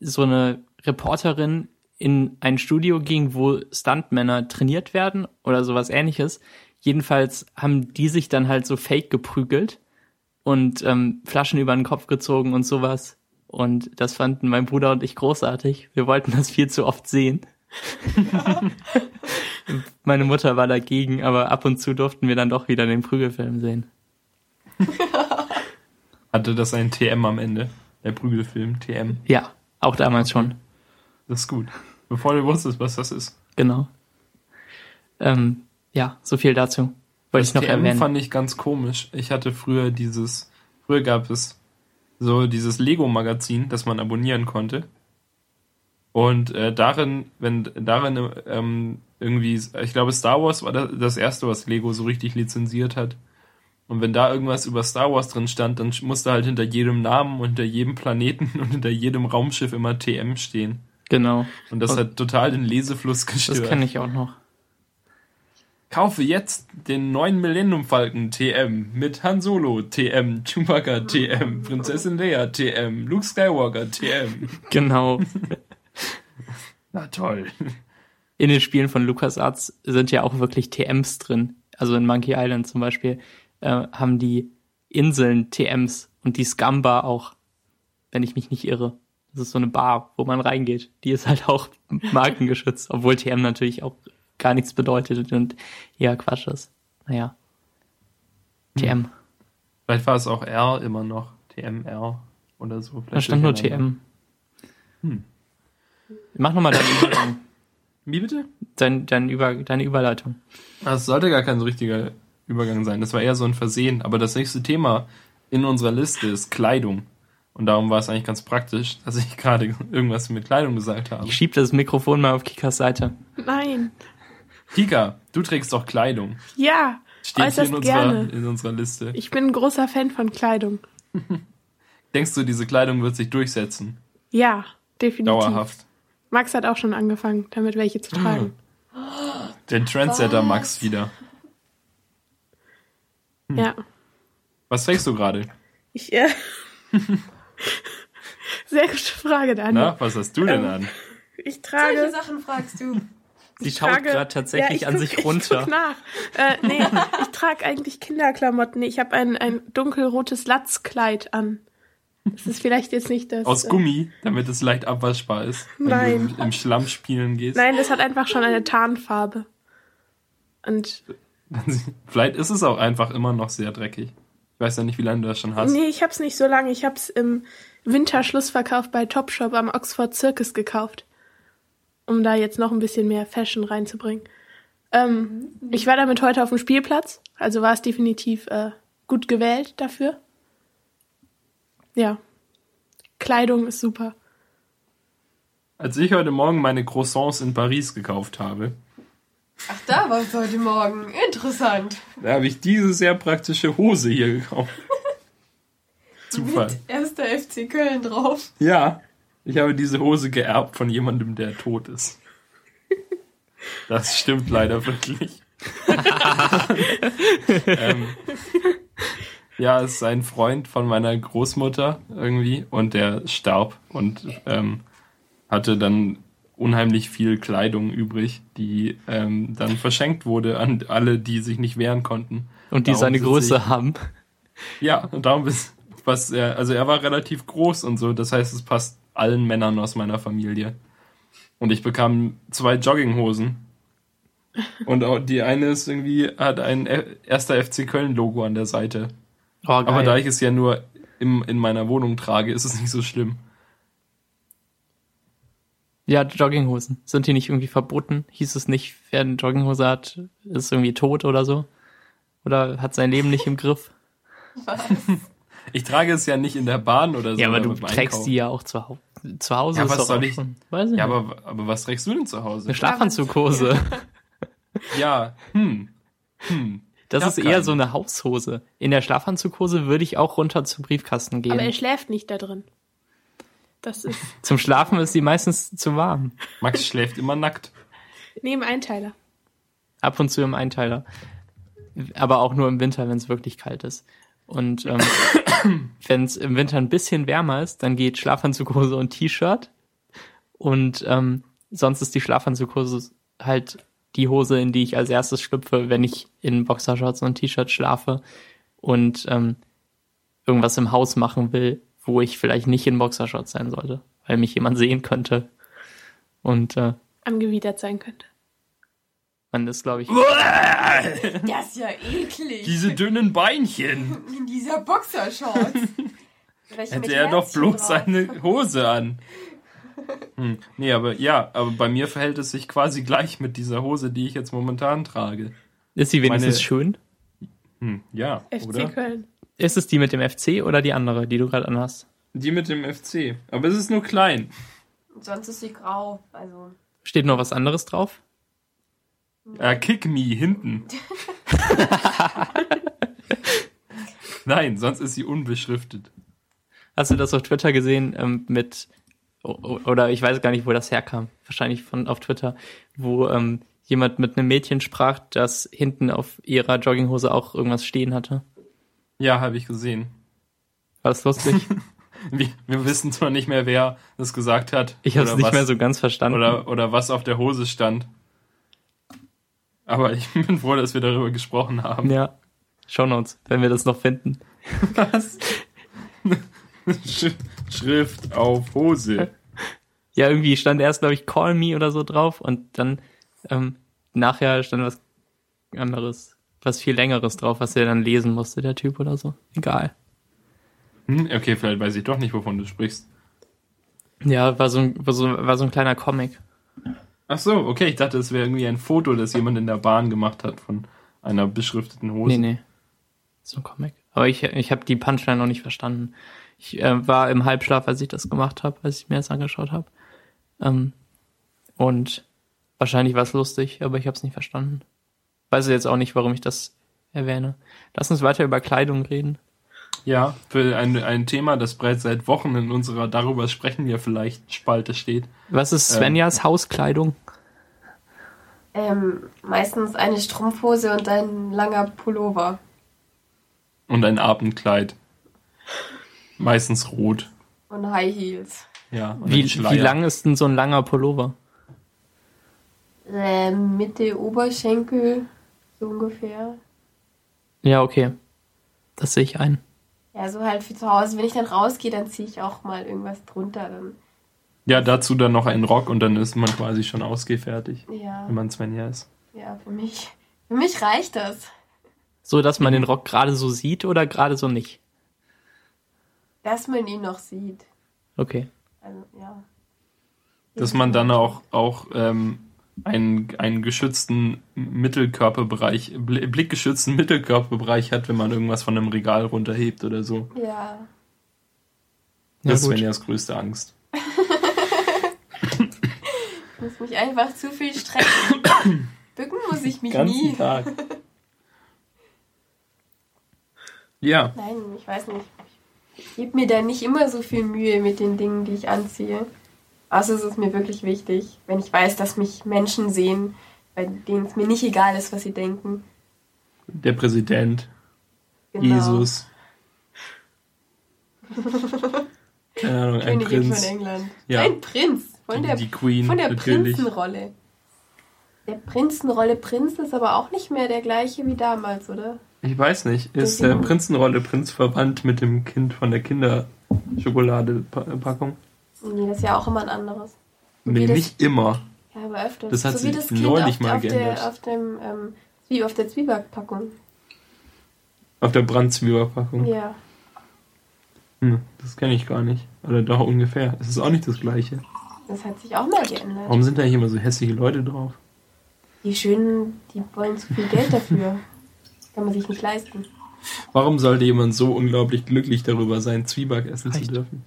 so eine Reporterin in ein Studio ging, wo Stuntmänner trainiert werden oder sowas ähnliches. Jedenfalls haben die sich dann halt so fake geprügelt und ähm, Flaschen über den Kopf gezogen und sowas. Und das fanden mein Bruder und ich großartig. Wir wollten das viel zu oft sehen. Meine Mutter war dagegen, aber ab und zu durften wir dann doch wieder den Prügelfilm sehen. Hatte das ein TM am Ende? Der Prügelfilm, TM. Ja, auch damals schon. Das ist gut. Bevor du wusstest, was das ist. Genau. Ähm, ja, so viel dazu. Wollte ich Das noch TM erwähnen. fand ich ganz komisch. Ich hatte früher dieses, früher gab es so dieses Lego-Magazin, das man abonnieren konnte. Und äh, darin, wenn darin ähm, irgendwie, ich glaube Star Wars war das, das erste, was Lego so richtig lizenziert hat. Und wenn da irgendwas über Star Wars drin stand, dann musste halt hinter jedem Namen und hinter jedem Planeten und hinter jedem Raumschiff immer TM stehen. Genau. Und das Und- hat total den Lesefluss Das gestört. kenne ich auch noch. Kaufe jetzt den neuen Millennium Falcon TM mit Han Solo TM, Chewbacca TM, Prinzessin Leia TM, Luke Skywalker TM. Genau. Na toll. In den Spielen von LucasArts sind ja auch wirklich TMs drin. Also in Monkey Island zum Beispiel äh, haben die Inseln TMs und die Scumbar auch, wenn ich mich nicht irre. Das ist so eine Bar, wo man reingeht. Die ist halt auch markengeschützt, obwohl TM natürlich auch gar nichts bedeutet und eher Quatsch ist. Naja. TM. Vielleicht war es auch R immer noch. TMR oder so. Da stand nur. TM. Hm. Mach nochmal deine Überleitung. Wie bitte? Dein, dein Über, deine Überleitung. Das sollte gar kein so richtiger Übergang sein. Das war eher so ein Versehen. Aber das nächste Thema in unserer Liste ist Kleidung. Und darum war es eigentlich ganz praktisch, dass ich gerade irgendwas mit Kleidung gesagt habe. Ich schieb das Mikrofon mal auf Kikas Seite. Nein. Kika, du trägst doch Kleidung. Ja, Steht hier äußerst in unserer, gerne. in unserer Liste. Ich bin ein großer Fan von Kleidung. Denkst du, diese Kleidung wird sich durchsetzen? Ja, definitiv. Dauerhaft. Max hat auch schon angefangen, damit welche zu tragen. Der Trendsetter Was? Max wieder. Hm. Ja. Was trägst du gerade? Ich, äh, Sehr gute Frage, Daniel. Na, was hast du denn Ähm, an? Ich Solche trage. Sachen fragst du. Sie ich schaut gerade tatsächlich Ja, an guck- sich Ich runter. guck nach. Äh, nee, ich trage eigentlich Kinderklamotten. Ich habe ein, ein dunkelrotes Latzkleid an. Das ist vielleicht jetzt nicht das. Aus äh, Gummi, damit es leicht abwaschbar ist, wenn Nein. du im Schlamm spielen gehst. Nein, das hat einfach schon eine Tarnfarbe. Und Vielleicht ist es auch einfach immer noch sehr dreckig. Ich weiß ja nicht, wie lange du das schon hast. nee, ich hab's nicht so lange. Ich hab's im Winterschlussverkauf bei Topshop am Oxford Circus gekauft. Um da jetzt noch ein bisschen mehr Fashion reinzubringen. Ähm, ich war damit heute auf dem Spielplatz, also war es definitiv äh, gut gewählt dafür. Ja. Kleidung ist super. Als ich heute Morgen meine Croissants in Paris gekauft habe, Ach, da war es heute Morgen. Interessant. da habe ich diese sehr praktische Hose hier gekauft. Zufall. Mit erster FC Köln drauf. Ja, ich habe diese Hose geerbt von jemandem, der tot ist. Das stimmt leider wirklich. ähm, ja, es ist ein Freund von meiner Großmutter irgendwie und der starb und ähm, hatte dann unheimlich viel Kleidung übrig, die ähm, dann verschenkt wurde an alle, die sich nicht wehren konnten. Und die Darum seine Größe ich- haben. Ja, und darum ist, was er, also er war relativ groß und so, das heißt, es passt allen Männern aus meiner Familie. Und ich bekam zwei Jogginghosen. Und auch die eine ist irgendwie, hat ein erster FC Köln Logo an der Seite. Oh. Aber da ich es ja nur im, in meiner Wohnung trage, ist es nicht so schlimm. ja, Jogginghosen. Sind die nicht irgendwie verboten? Hieß es nicht, wer eine Jogginghose hat, ist irgendwie tot oder so? Oder hat sein Leben nicht im Griff? Was? Ich trage es ja nicht in der Bahn oder so. ja, aber du trägst Einkaufen. die ja auch zu, Hau zu Hause. Ja, was soll ich- schon- Weiß ich Ja, aber, aber was trägst du denn zu Hause? Eine Schlafanzughose. Ja, hm. Hm. Das ist eher so eine Haushose. In der Schlafanzughose würde ich auch runter zum Briefkasten gehen. Aber er schläft nicht da drin. Das ist Zum Schlafen ist sie meistens zu warm. Max schläft immer nackt. neben Einteiler. Ab und zu im Einteiler. Aber auch nur im Winter, wenn es wirklich kalt ist. Und ähm, wenn es im Winter ein bisschen wärmer ist, dann geht Schlafanzughose und T-Shirt. Und ähm, sonst ist die Schlafanzughose halt die Hose, in die ich als erstes schlüpfe, wenn ich in Boxershorts und T-Shirt schlafe und ähm, irgendwas im Haus machen will, wo ich vielleicht nicht in Boxershorts sein sollte, weil mich jemand sehen könnte. Und äh, Angewidert sein könnte. man ist, glaube ich, Das ist ja eklig. Diese dünnen Beinchen. In dieser Boxershorts. Hätte er doch bloß drauf. seine Hose an. Hm. Nee, aber ja, aber bei mir verhält es sich quasi gleich mit dieser Hose, die ich jetzt momentan trage. ist sie wenigstens Meine- schön? Hm, ja, FC oder? Köln. Ist es die mit dem FC oder die andere, die du gerade anhast? Die mit dem FC. Aber es ist nur klein. Sonst ist sie grau. Also. Steht noch was anderes drauf? Äh, kick me hinten. Nein, sonst ist sie unbeschriftet. Hast du das auf Twitter gesehen ähm, mit oder ich weiß gar nicht, wo das herkam. Wahrscheinlich von auf Twitter, wo ähm, jemand mit einem Mädchen sprach, das hinten auf ihrer Jogginghose auch irgendwas stehen hatte. Ja, habe ich gesehen. War das lustig? Wir, wir wissen zwar nicht mehr, wer das gesagt hat. Ich habe es nicht was- mehr so ganz verstanden. Oder, oder was auf der Hose stand. Aber ich bin froh, dass wir darüber gesprochen haben. ja. Shownotes, wenn wir das noch finden. Was? Sch Schrift auf Hose. Ja, irgendwie stand erst, glaube ich, Call Me oder so drauf und dann ähm, nachher stand was anderes, was viel längeres drauf, was er dann lesen musste, der Typ oder so. Egal. Hm, okay, vielleicht weiß ich doch nicht, wovon du sprichst. Ja, war so ein, war so, war so ein kleiner Comic. Ach so, okay, ich dachte, es wäre irgendwie ein Foto, das jemand in der Bahn gemacht hat von einer beschrifteten Hose. Nee, nee. So ein Comic. Aber ich, ich habe die Punchline noch nicht verstanden. Ich äh, war im Halbschlaf, als ich das gemacht habe, als ich mir das angeschaut habe. Ähm, und wahrscheinlich war es lustig, aber ich habe es nicht verstanden. Weiß jetzt auch nicht, warum ich das erwähne. Lass uns weiter über Kleidung reden. Ja, für ein, ein Thema, das bereits seit Wochen in unserer Darüber sprechen wir vielleicht Spalte steht. Was ist Svenjas Hauskleidung? Ähm, meistens eine Strumpfhose und ein langer Pullover. Und ein Abendkleid. Meistens rot. Und High Heels. Ja. Und Wie, wie lang ist denn so ein langer Pullover? Äh, Mitte Oberschenkel, so ungefähr. Ja, okay. Das sehe ich ein. Ja, so halt für zu Hause. Wenn ich dann rausgehe, dann ziehe ich auch mal irgendwas drunter. Dann, Ja, dazu dann noch ein Rock und dann ist man quasi schon ausgefertigt, ja, wenn man Svenja ist. ja, für mich. Für mich reicht das. So, dass man den Rock gerade so sieht oder gerade so nicht? Dass man ihn noch sieht. Okay. Also, ja. Dass man dann auch, auch ähm, einen, einen geschützten Mittelkörperbereich, bl- blickgeschützten Mittelkörperbereich hat, wenn man irgendwas von einem Regal runterhebt oder so. Ja. Ja, Das ist gut. Svenjas größte Angst. Ich muss mich einfach zu viel strecken. Bücken muss ich mich nie. Tag. Ja, Nein, ich weiß nicht. Ich gebe mir da nicht immer so viel Mühe mit den Dingen, die ich anziehe. Außer es ist mir wirklich wichtig, wenn ich weiß, dass mich Menschen sehen, bei denen es mir nicht egal ist, was sie denken. der Präsident, Genau. Jesus. Keine Ahnung, ein Königin von Prinz. England. Ja. Ein Prinz. Von Die, der, die Queen, von der natürlich. Prinzenrolle. Der Prinzenrolle Prinz ist aber auch nicht mehr der gleiche wie damals, oder? Ich weiß nicht, ist der Prinzenrolle Prinz verwandt mit dem Kind von der Kinderschokoladepackung? Nee, das ist ja auch immer ein anderes. Nee, Wie das- nicht immer. Ja, aber öfter. Das hat so wie sich das Kind neulich auf, mal auf geändert. Der, auf dem, ähm, wie auf der Zwiebackpackung. Auf der Brandzwiebelpackung. Ja. Hm, das kenne ich gar nicht. Oder doch ungefähr. Es ist auch nicht das gleiche. Das hat sich auch mal geändert. Warum sind da hier immer so hässliche Leute drauf? Die Schönen, die wollen zu viel Geld dafür. Kann man sich nicht leisten. Warum sollte jemand so unglaublich glücklich darüber sein, Zwieback essen Reicht. zu dürfen?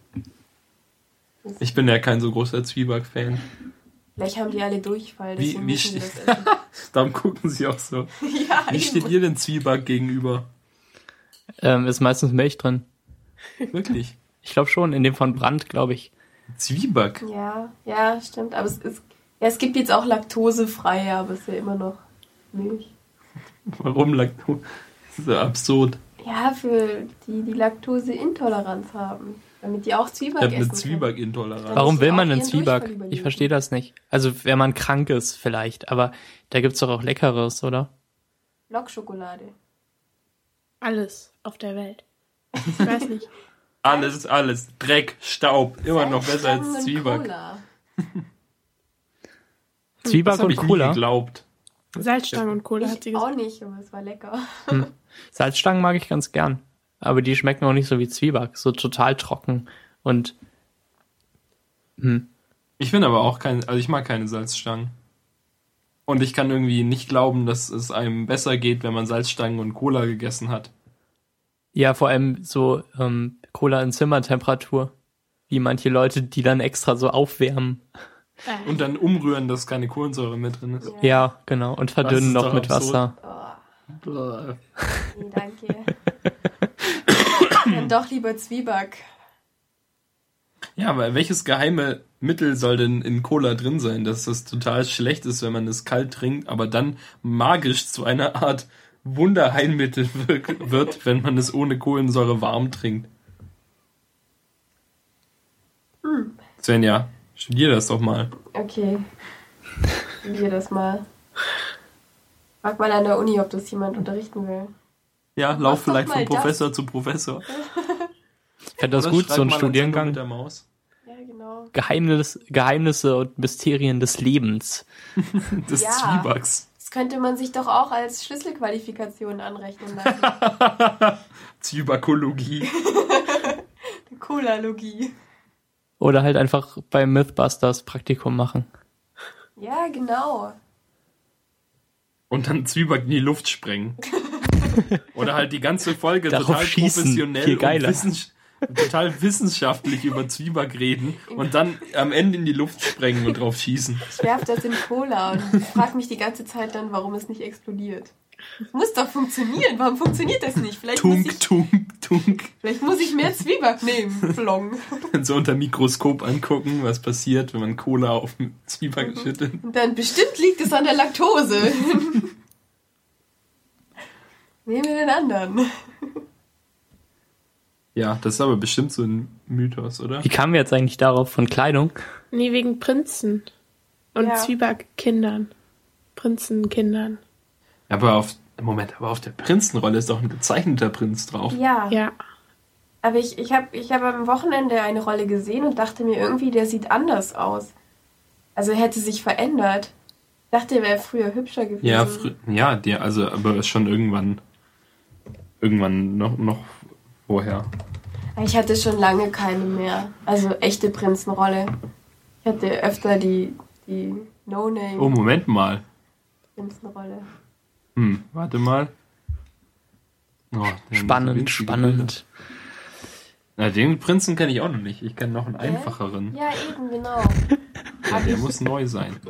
Ich bin ja kein so großer Zwieback-Fan. Vielleicht haben die alle Durchfall, Wie- wie essen. Darum gucken sie auch so. ja, Wie steht ihr denn Zwieback gegenüber? Ähm, ist meistens Milch drin. Wirklich? Ich glaube schon, in dem von Brand, glaube ich. Zwieback? Ja, ja, stimmt. Aber es, ist, ja, es gibt jetzt auch laktosefreie, aber es ist ja immer noch Milch. Warum Lactose? Das ist ja absurd. Ja, für die, die Laktoseintoleranz haben. Damit die auch Ich Zwieback habe essen eine. Zwieback-Intoleranz. Warum will man einen Zwieback? Ich verstehe das nicht. Also, wenn man krank ist, vielleicht. Aber da gibt's doch auch Leckeres, oder? Lockschokolade. Alles auf der Welt. Ich weiß nicht. Alles, alles. Dreck, Staub. Immer noch besser als Zwieback. Cola. Zwieback Das habe und ich nie Cola. geglaubt. Salzstangen und Cola hat sie Ich auch gesagt. nicht, aber es war lecker. Salzstangen mag ich ganz gern. Aber die schmecken auch nicht so wie Zwieback. So total trocken. Und hm, Ich bin aber auch kein, also ich mag keine Salzstangen. Und ich kann irgendwie nicht glauben, dass es einem besser geht, wenn man Salzstangen und Cola gegessen hat. ja, vor allem so ähm, Cola in Zimmertemperatur. Wie manche Leute, die dann extra so aufwärmen. Äh, Und dann umrühren, dass keine Kohlensäure mehr drin ist. Ja, genau. Und verdünnen noch mit absurd. Wasser. Oh, nee, danke. Dann doch lieber Zwieback. Ja, aber welches geheime Mittel soll denn in Cola drin sein, dass das total schlecht ist, wenn man es kalt trinkt, aber dann magisch zu einer Art Wunderheilmittel wird, wenn man es ohne Kohlensäure warm trinkt? Svenja, studier das doch mal. Okay. Probier das mal. Frag mal an der Uni, ob das jemand unterrichten will. Ja, Mach lauf doch vielleicht von das. Professor zu Professor. Ich fände das Oder gut, so ein Studiengang. Mit der Maus. Ja, genau. Geheimnis, Geheimnisse und Mysterien des Lebens. Des Ja. Zwiebacks. Das könnte man sich doch auch als Schlüsselqualifikation anrechnen lassen. Zwiebakologie. Kolalogie. Oder halt einfach bei Mythbusters Praktikum machen. Ja, genau. Und dann Zwieback in die Luft sprengen. Oder halt die ganze Folge Darauf total schießen. professionell Viel und geiler. wissens total wissenschaftlich über Zwieback reden und dann am Ende in die Luft sprengen und drauf schießen. Ich werf das in Cola und frag mich die ganze Zeit dann, warum es nicht explodiert. Muss doch funktionieren. Warum funktioniert das nicht? Vielleicht, muss Tunk, ich, tunk, tunk. vielleicht muss ich mehr Zwieback nehmen. Flong. So unter Mikroskop angucken, was passiert, wenn man Cola auf Zwieback schüttet. Und dann bestimmt liegt es an der Laktose. Nehmen wir den anderen. Ja, das ist aber bestimmt so ein Mythos, oder? Wie kamen wir jetzt eigentlich darauf von Kleidung? Nee, wegen Prinzen. Und Ja. Zwieback-Kindern. Prinzenkindern. Aber auf, Moment, aber auf der Prinzenrolle ist doch ein gezeichneter Prinz drauf. Ja. Ja. Aber ich, ich habe ich hab am Wochenende eine Rolle gesehen und dachte mir irgendwie, der sieht anders aus. Also er hätte sich verändert. Ich dachte, er wäre früher hübscher gewesen. Ja, fr- ja, der, also, aber schon irgendwann, irgendwann noch, noch vorher. Ich hatte schon lange keine mehr. Also echte Prinzenrolle. Ich hatte öfter die, die Oh, No-Name-Prinzenrolle. Moment mal. Hm, warte mal. Oh, Spannend, spannend. Na, den Prinzen kenne ich auch noch nicht. Ich kenne noch einen einfacheren. Ja, eben, genau. Ja, der muss neu sein.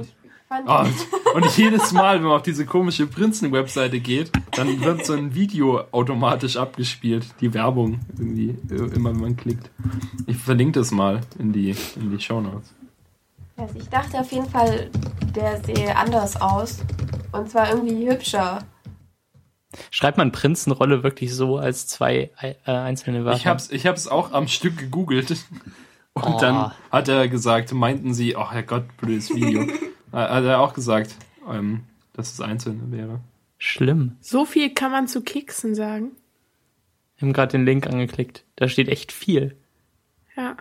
Oh, und, und jedes Mal, wenn man auf diese komische Prinzen-Webseite geht, dann wird so ein Video automatisch abgespielt. Die Werbung irgendwie, äh, immer wenn man klickt. Ich verlinke das mal in die, in die Shownotes. Also ich dachte auf jeden Fall, der sehe anders aus. Und zwar irgendwie hübscher. Schreibt man Prinzenrolle wirklich so als zwei äh, einzelne Wörter? Ich hab's, ich hab's auch am Stück gegoogelt. Und Oh. dann hat er gesagt, meinten sie, oh Herrgott, blödes Video. hat er auch gesagt, ähm, dass es einzelne wäre. Schlimm. So viel kann man zu Keksen sagen. Wir haben gerade den Link angeklickt. Da steht echt viel. Ja.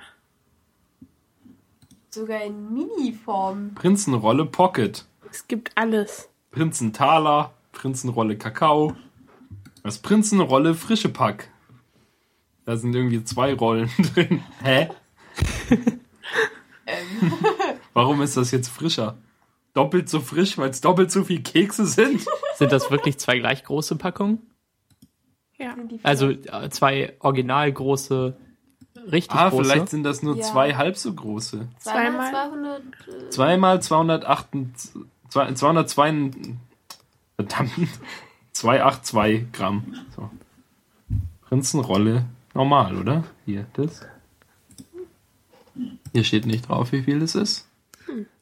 Sogar in Mini-Form. Prinzenrolle Pocket. Es gibt alles. Prinzentaler, Prinzenrolle Kakao, das Prinzenrolle Frische Pack. Da sind irgendwie zwei Rollen drin. Hä? Ähm, Warum ist das jetzt frischer? Doppelt so frisch, weil es doppelt so viel Kekse sind? Sind das wirklich zwei gleich große Packungen? Ja. Also äh, zwei original große, richtig Ah, große? vielleicht sind das nur Ja. zwei halb so große. zweimal zweimal- 200. Äh, Zweimal 208, 202, verdammt, 282 Gramm. So. Prinzenrolle normal, oder? Hier, das. Hier steht nicht drauf, wie viel es ist.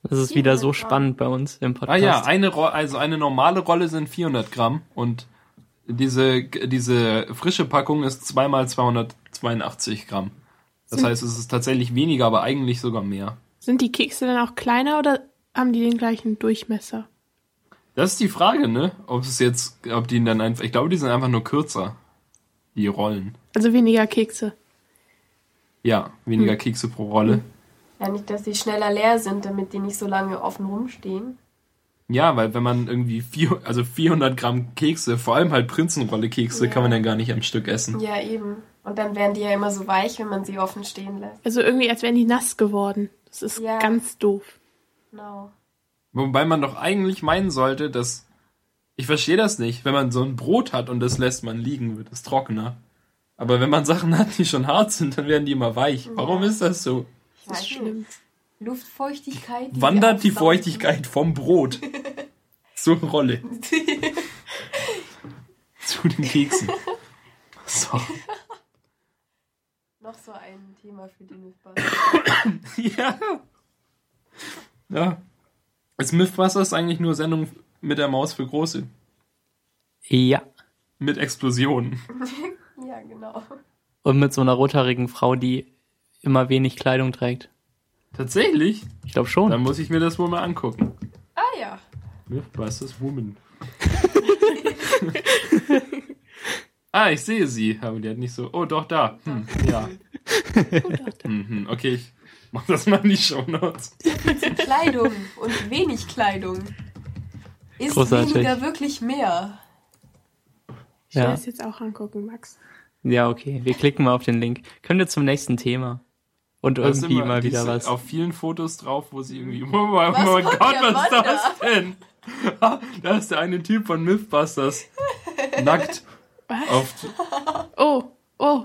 Das ist wieder so 400 Gramm. spannend bei uns im Ah Podcast. ja, eine Ro also eine normale Rolle sind 400 Gramm und diese, diese frische Packung ist zweimal 282 Gramm. Das heißt, es ist tatsächlich weniger, aber eigentlich sogar mehr. Sind die Kekse dann auch kleiner oder haben die den gleichen Durchmesser? Das ist die Frage, ne? Ob es jetzt, ob die dann einfach, ich glaube, die sind einfach nur kürzer. Die Rollen. Also weniger Kekse. Ja, weniger Kekse pro Rolle. Ja, nicht, dass die schneller leer sind, damit die nicht so lange offen rumstehen. Ja, weil wenn man irgendwie vier, also 400 Gramm Kekse, vor allem halt Prinzenrolle Kekse, Ja. kann man dann gar nicht am Stück essen. Ja, eben. Und dann werden die ja immer so weich, wenn man sie offen stehen lässt. Also irgendwie, als wären die nass geworden. Das ist Ja. ganz doof. Genau. Wobei man doch eigentlich meinen sollte, dass. Ich verstehe das nicht. Wenn man so ein Brot hat und das lässt man liegen, wird es trockener. Aber wenn man Sachen hat, die schon hart sind, dann werden die immer weich. Warum ist das so? Ich Das ist weiß schlimm. nicht. Luftfeuchtigkeit. die Wandert die. Feuchtigkeit vom Brot zur Rolle, zu den Keksen. So. Noch so ein Thema für den Mythbusters. Ja. Ja. Ist Mythbusters eigentlich nur Sendung mit der Maus für Große? Ja. Mit Explosionen. ja, genau. Und mit so einer rothaarigen Frau, die immer wenig Kleidung trägt. Tatsächlich? Ich glaube schon. Dann muss ich mir das wohl mal angucken. Ah ja. Mythbusters Woman. Ah, ich sehe sie. Aber die hat nicht so, oh doch, da. Hm, ja. Mhm, okay, ich mach das mal in die Shownotes. Kleidung und wenig Kleidung. Ist Großartig. weniger wirklich mehr? Ich will Ja. das jetzt auch angucken, Max. Ja, okay. Wir klicken mal auf den Link. Können wir zum nächsten Thema? Und Da ist irgendwie immer- mal wieder was. Auf vielen Fotos drauf, wo sie irgendwie, oh mein, oh Gott, was ist das denn? Da ist der eine Typ von Mythbusters. Nackt. Was? Auf, Oh, oh,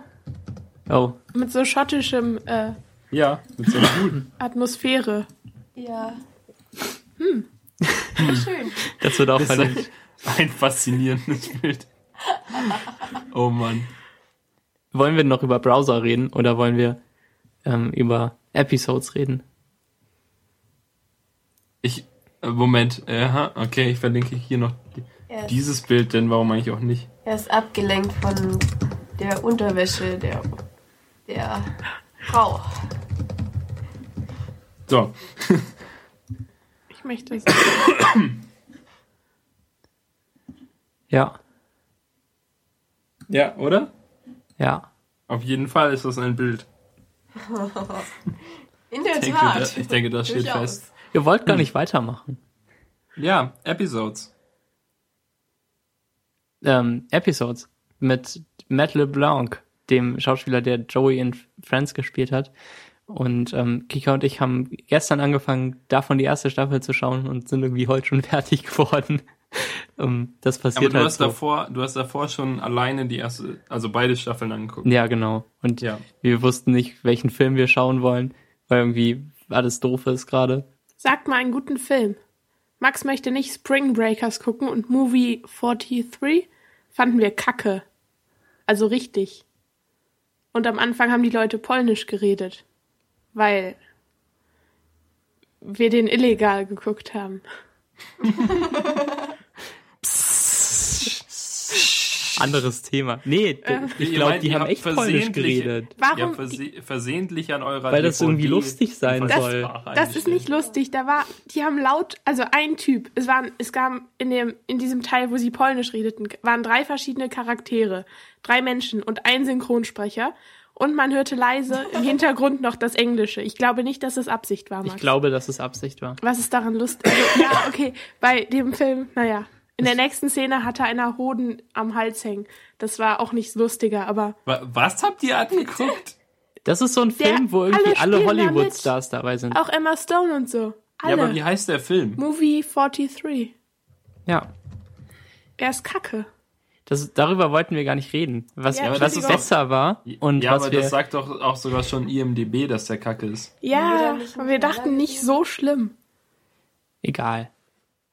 Oh, mit so schottischem äh, ja, mit so einem Hut. Atmosphäre. Ja. Hm. Schön. das wird auch Das ein, ein faszinierendes Bild. Oh Mann. Wollen wir noch über Browser reden oder wollen wir ähm, über Episodes reden? Ich, äh, Moment, aha, okay, ich verlinke hier noch ist, dieses Bild, denn warum eigentlich auch nicht? er ist abgelenkt von der Unterwäsche der, der Frau. So, Ich möchte es. Ja, ja, oder? ja. Auf jeden Fall ist das ein Bild. In der Ich denke, Tat. da, ich denke das steht Durchaus. fest. Ihr wollt gar nicht weitermachen. Ja, Episodes. Ähm, Episodes mit Matt LeBlanc, dem Schauspieler, der Joey in Friends gespielt hat. Und ähm, Kika und ich haben gestern angefangen, davon die erste Staffel zu schauen und sind irgendwie heute schon fertig geworden. ähm, das Aber passiert du halt hast so. davor, du hast davor schon alleine die erste, also beide Staffeln angeguckt. Ja, genau. Und Ja. wir wussten nicht, welchen Film wir schauen wollen, weil irgendwie alles doof ist gerade. Sagt mal einen guten Film. Max möchte nicht Spring Breakers gucken und Movie 43 fanden wir kacke. Also richtig. Und am Anfang haben die Leute Polnisch geredet. Weil wir den illegal geguckt haben. Anderes Thema. Nee, d- ich glaube, die haben echt Polnisch versehentlich- geredet. Warum? Ja, verse versehentlich an eurer Weil das irgendwie lustig sein soll. Das ist nicht lustig. Da war, die haben laut, also ein Typ. Es waren, es gab in dem, in diesem Teil, wo sie Polnisch redeten, waren drei verschiedene Charaktere, drei Menschen und ein Synchronsprecher. Und man hörte leise im Hintergrund noch das Englische. Ich glaube nicht, dass es Absicht war, Max. Ich glaube, dass es Absicht war. Was ist daran lustig? Also, ja, okay. Bei dem Film, naja. In der nächsten Szene hatte einer Hoden am Hals hängen. Das war auch nicht lustiger, aber Wa- Was habt ihr angeguckt? Das ist so ein Film, wo irgendwie alle alle Hollywood-Stars dabei sind. auch Emma Stone und so. Ja, Alle. aber wie heißt der Film? Movie 43. Ja. Er ist kacke. Das, darüber wollten wir gar nicht reden. Was, Ja, was besser war und ja, was aber wir. das sagt doch auch sogar schon IMDB, dass der Kacke ist. Ja, aber wir dachten nicht so schlimm. egal.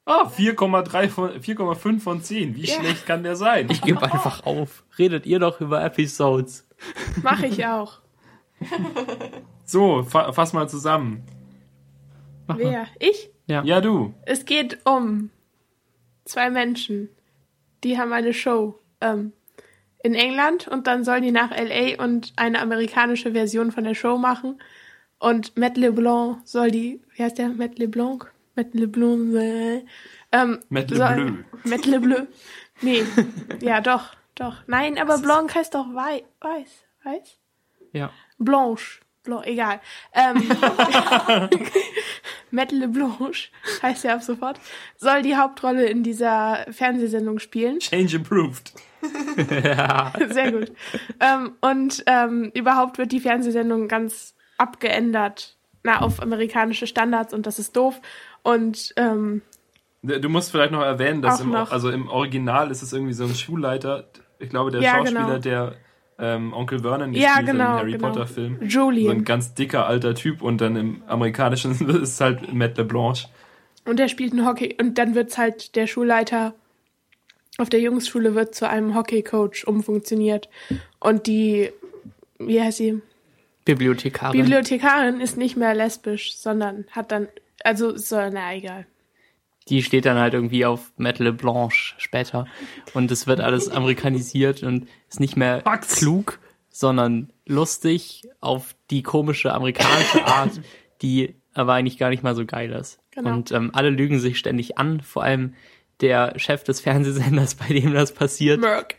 Ah, 4,3 von 4,5 von 10. Wie Ja. schlecht kann der sein? Ich gebe einfach auf. Redet ihr doch über Episodes. Mache ich auch. So, fa fass mal zusammen. Mach mal. Wer? Ich? Ja. Ja, du. Es geht um zwei Menschen. Die haben eine Show ähm, in England und dann sollen die nach LA und eine amerikanische Version von der Show machen. Und Matt LeBlanc soll die, wie heißt der? Matt LeBlanc? Matt LeBlanc, äh, ähm, Matt soll- LeBlanc. Matt LeBlanc. Nee, ja, doch, doch. Nein, aber Blanc heißt doch wei weiß, weiß? Ja. Blanche. Blanc, egal. Ähm, Matt LeBlanche heißt er ab sofort, soll die Hauptrolle in dieser Fernsehsendung spielen. Change approved. Sehr gut. ähm, und ähm, überhaupt wird die Fernsehsendung ganz abgeändert na, auf amerikanische Standards und das ist doof. Und ähm, Du musst vielleicht noch erwähnen, dass im, noch. also im Original ist es irgendwie so ein Schulleiter, ich glaube der Ja, Schauspieler, genau. der ähm, Onkel Vernon Ja, gespielt genau, hat im Harry genau. Potter Film. So ein Julian. ganz dicker alter Typ und dann im amerikanischen ist es halt Matt LeBlanc. Und der spielt ein Hockey. Und dann wird's halt der Schulleiter auf der Jungsschule wird zu einem Hockeycoach umfunktioniert. Und die, wie heißt sie? Bibliothekarin. Bibliothekarin ist nicht mehr lesbisch, sondern hat dann, also so, na egal. die steht dann halt irgendwie auf Metal Blanche später. Und es wird alles amerikanisiert und ist nicht mehr Max. klug, sondern lustig auf die komische amerikanische Art, die aber eigentlich gar nicht mal so geil ist. Genau. Und ähm, alle lügen sich ständig an, vor allem der Chef des Fernsehsenders, bei dem das passiert. Merk.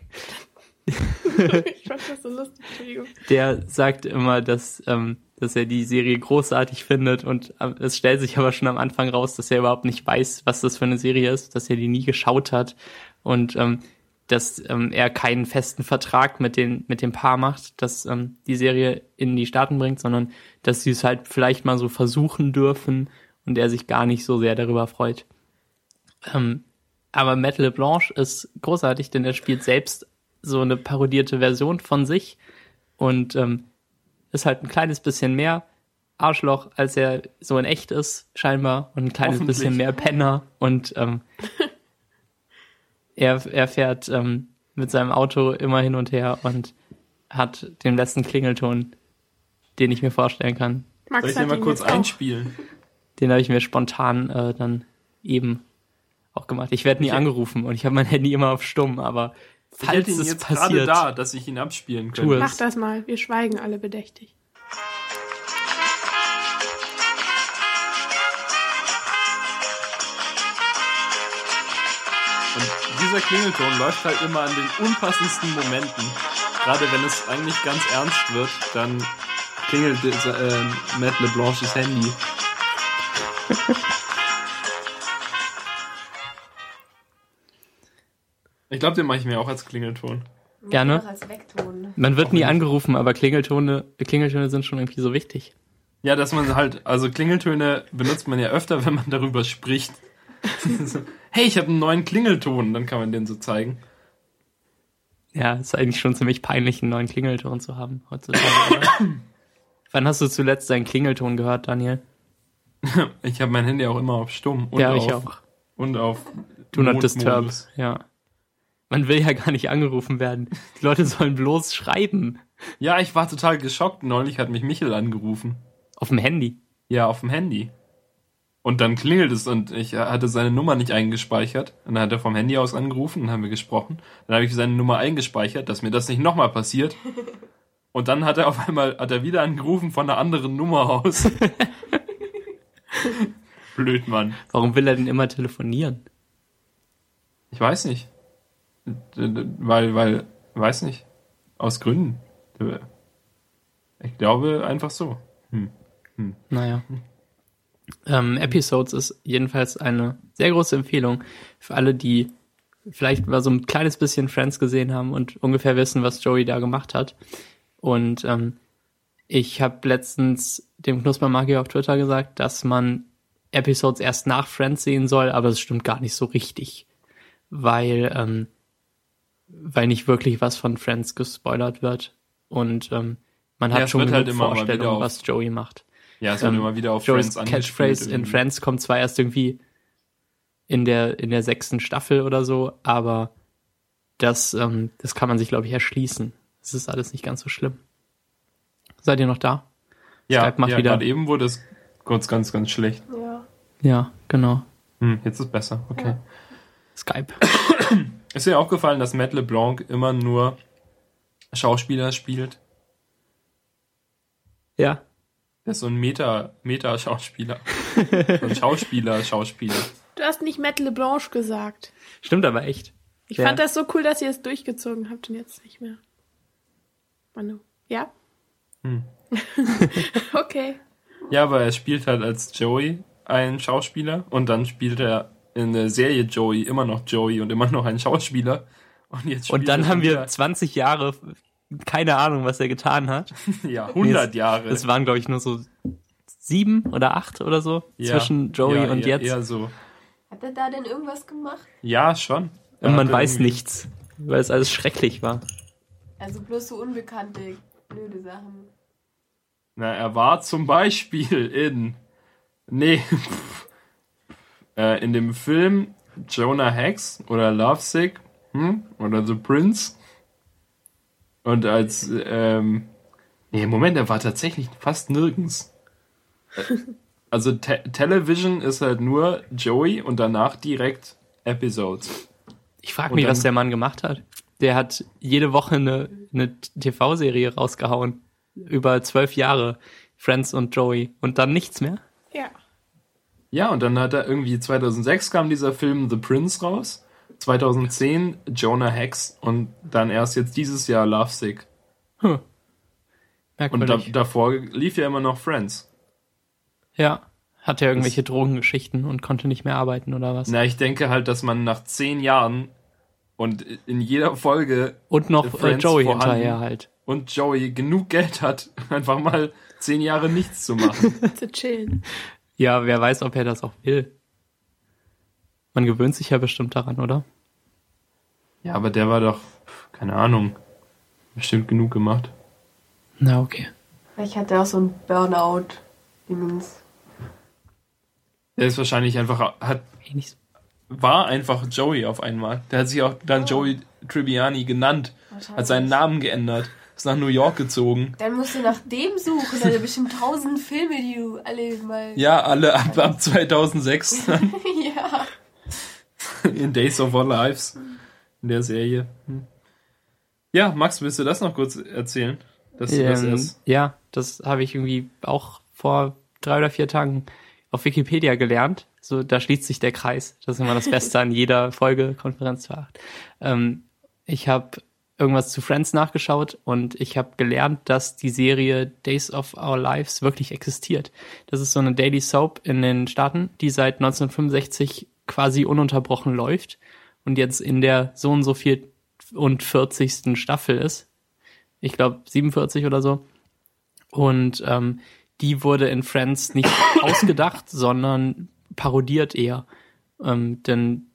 ich fand das so lustig, Entschuldigung. der sagt immer, dass, ähm, dass er die Serie großartig findet. Und ähm, es stellt sich aber schon am Anfang raus, dass er überhaupt nicht weiß, was das für eine Serie ist, dass er die nie geschaut hat. Und ähm, dass ähm, er keinen festen Vertrag mit, den, mit dem Paar macht, dass ähm, die Serie in die Staaten bringt, sondern dass sie es halt vielleicht mal so versuchen dürfen und er sich gar nicht so sehr darüber freut. Ähm, aber Matt LeBlanche ist großartig, denn er spielt selbst so eine parodierte Version von sich. Und ähm, ist halt ein kleines bisschen mehr Arschloch, als er so in echt ist, scheinbar, und ein kleines bisschen mehr Penner und ähm, er, er fährt ähm, mit seinem Auto immer hin und her und hat den besten Klingelton, den ich mir vorstellen kann. Max Soll ich den mal kurz einspielen? Den habe ich mir spontan äh, dann eben auch gemacht. Ich werde nie Ich- angerufen und ich habe mein Handy immer auf stumm, aber Ich falls hätte ihn es jetzt gerade passiert, da, dass ich ihn abspielen könnte. Mach das mal. Wir schweigen alle bedächtig. Und dieser Klingelton läuft halt immer an den unpassendsten Momenten. Gerade wenn es eigentlich ganz ernst wird, dann klingelt äh, Matt LeBlanches Handy. Ich glaube, den mache ich mir auch als Klingelton. Gerne. Als Wegton. man wird Auch nie ich- angerufen, aber Klingeltone, Klingeltöne sind schon irgendwie so wichtig. Ja, dass man halt, also Klingeltöne benutzt man ja öfter, wenn man darüber spricht. hey, ich habe einen neuen Klingelton, dann kann man den so zeigen. Ja, ist eigentlich schon ziemlich peinlich, einen neuen Klingelton zu haben heutzutage. Wann hast du zuletzt deinen Klingelton gehört, Daniel? Ich habe mein Handy auch immer auf Stumm und ja, auf, ich auch. und auf Do not Notmodus. disturb. Ja. Man will ja gar nicht angerufen werden. Die Leute sollen bloß schreiben. Ja, ich war total geschockt. Neulich hat mich Michel angerufen. Auf dem Handy. Ja, auf dem Handy. Und dann klingelt es und ich hatte seine Nummer nicht eingespeichert. Und dann hat er vom Handy aus angerufen und haben wir gesprochen. Dann habe ich seine Nummer eingespeichert, dass mir das nicht nochmal passiert. Und dann hat er auf einmal, hat er wieder angerufen von einer anderen Nummer aus. Blöd, Mann. Warum will er denn immer telefonieren? Ich weiß nicht. Weil, weil, weiß nicht. Aus Gründen. Ich glaube einfach so. Hm. Naja. Ähm, Episodes ist jedenfalls eine sehr große Empfehlung für alle, die vielleicht mal so ein kleines bisschen Friends gesehen haben und ungefähr wissen, was Joey da gemacht hat. Und ähm, ich habe letztens dem Knuspermagier auf Twitter gesagt, dass man Episodes erst nach Friends sehen soll, aber das stimmt gar nicht so richtig, weil ähm, weil nicht wirklich was von Friends gespoilert wird und ähm, man Ja, hat es schon halt immer mal wieder Vorstellungen, auf- was Joey macht. Ja, es wird Ähm, immer wieder auf Joeys Friends angespielt. Catchphrase in. Friends kommt zwar erst irgendwie in der, in der sechsten Staffel oder so, aber das, ähm, das kann man sich, glaube ich, erschließen. Es ist alles nicht ganz so schlimm. Seid ihr noch da? Ja, Skype macht ja wieder- gerade eben wurde es kurz ganz, ganz schlecht. Ja. Ja, genau. Hm, jetzt ist besser, okay. Skype. Ist dir aufgefallen, dass Matt LeBlanc immer nur Schauspieler spielt? Ja. Der ist so ein Meta, Meta-Schauspieler. so ein Schauspieler, Schauspieler. Du hast nicht Matt LeBlanche gesagt. Stimmt aber echt. Ich Ja. fand das so cool, dass ihr es durchgezogen habt und jetzt nicht mehr. Manu. Ja? Hm. okay. Ja, aber er spielt halt als Joey einen Schauspieler und dann spielt er in der Serie Joey immer noch Joey und immer noch einen Schauspieler. Und, jetzt Und dann haben wir wieder- 20 Jahre, keine Ahnung, was er getan hat. ja, 100 Nee, Jahre. Es waren, glaube ich, nur so sieben oder acht oder so Ja, zwischen Joey ja, und eher, jetzt. Eher so. Hat er da denn irgendwas gemacht? Ja, schon. Er Und man weiß irgendwie- nichts, weil es alles schrecklich war. Also bloß so unbekannte, blöde Sachen. Na, er war zum Beispiel in. Nee. äh, in dem Film Jonah Hex oder Lovesick hm? oder The Prince. Und als. Ähm, nee, Moment, er war tatsächlich fast nirgends. Äh, Also Te Television ist halt nur Joey und danach direkt Episodes. Ich frage mich, dann- was der Mann gemacht hat. Der hat jede Woche eine, eine TV-Serie rausgehauen. Über zwölf Jahre. Friends und Joey. Und dann nichts mehr. Ja. Ja, und dann hat er irgendwie 2006 kam dieser Film The Prince raus. 2010 Jonah Hex und dann erst jetzt dieses Jahr Lovesick. Hm. Und da, davor lief ja immer noch Friends. ja. Hatte er irgendwelche Drogengeschichten und konnte nicht mehr arbeiten oder was? Na, ich denke halt, dass man nach zehn Jahren und in jeder Folge Und noch äh, Friends Joey vorhanden. hinterher halt. und Joey genug Geld hat, einfach mal zehn Jahre nichts zu machen. Zu chillen. Ja, wer weiß, ob er das auch will. Man gewöhnt sich ja bestimmt daran, oder? ja, aber der war doch, keine Ahnung, bestimmt genug gemacht. Na, okay. Vielleicht hat er auch so ein Burnout-Dingens. Der ist wahrscheinlich einfach, hat, war einfach Joey auf einmal. Der hat sich auch dann Joey Tribbiani genannt, hat seinen Namen geändert, ist nach New York gezogen. Dann musst du nach dem suchen. Da sind bestimmt tausend Filme, die du alle mal. Ja, alle ab, ab 2006 dann ja. in Days of Our Lives in der Serie. Hm. Ja, Max, willst du das noch kurz erzählen? Dass du das Ähm, erst ja, das habe ich irgendwie auch vor drei oder vier Tagen auf Wikipedia gelernt. So, da schließt sich der Kreis. Das ist immer das Beste an jeder Folge Konferenz für acht. Ähm, ich habe irgendwas zu Friends nachgeschaut und ich habe gelernt, dass die Serie Days of Our Lives wirklich existiert. Das ist so eine Daily Soap in den Staaten, die seit 1965 quasi ununterbrochen läuft und jetzt in der so und so viel und 40. Staffel ist. Ich glaube 47 oder so. Und ähm, die wurde in Friends nicht ausgedacht, sondern parodiert eher. Ähm, denn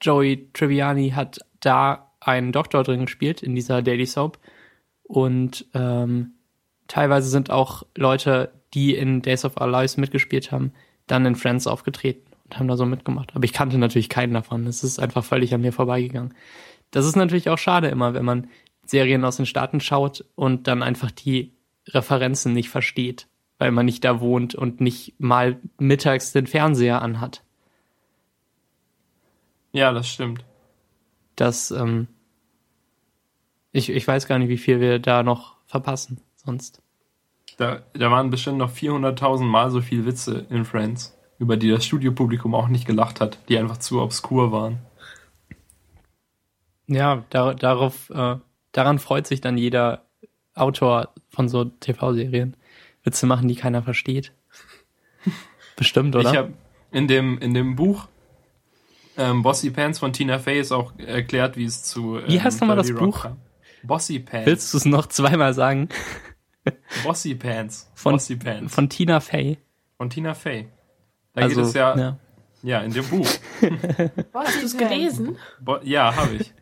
Joey Tribbiani hat da einen Doktor drin gespielt in dieser Daily Soap. Und ähm, teilweise sind auch Leute, die in Days of Our Lives mitgespielt haben, dann in Friends aufgetreten und haben da so mitgemacht. Aber ich kannte natürlich keinen davon. Es ist einfach völlig an mir vorbeigegangen. Das ist natürlich auch schade immer, wenn man Serien aus den Staaten schaut und dann einfach die Referenzen nicht versteht, weil man nicht da wohnt und nicht mal mittags den Fernseher anhat. Ja, das stimmt. Das, ähm, ich, ich weiß gar nicht, wie viel wir da noch verpassen sonst. Da, da waren bestimmt noch 400.000 Mal so viel Witze in Friends, über die das Studiopublikum auch nicht gelacht hat, die einfach zu obskur waren. Ja, da, darauf, äh, daran freut sich dann jeder Autor von so TV-Serien. Witze machen, die keiner versteht. Bestimmt, oder? Ich habe in dem, in dem Buch ähm, Bossy Pants von Tina Fey ist auch erklärt, wie es zu. Ähm, Wie heißt nochmal das 30 Rock Buch? kam. Bossy Pants. Willst du es noch zweimal sagen? Bossy Pants. Von, Bossy Pants. von Tina Fey. Von Tina Fey. Da Also, geht es ja, ja, ja. in dem Buch. Hast du es gelesen? Bo ja, habe ich.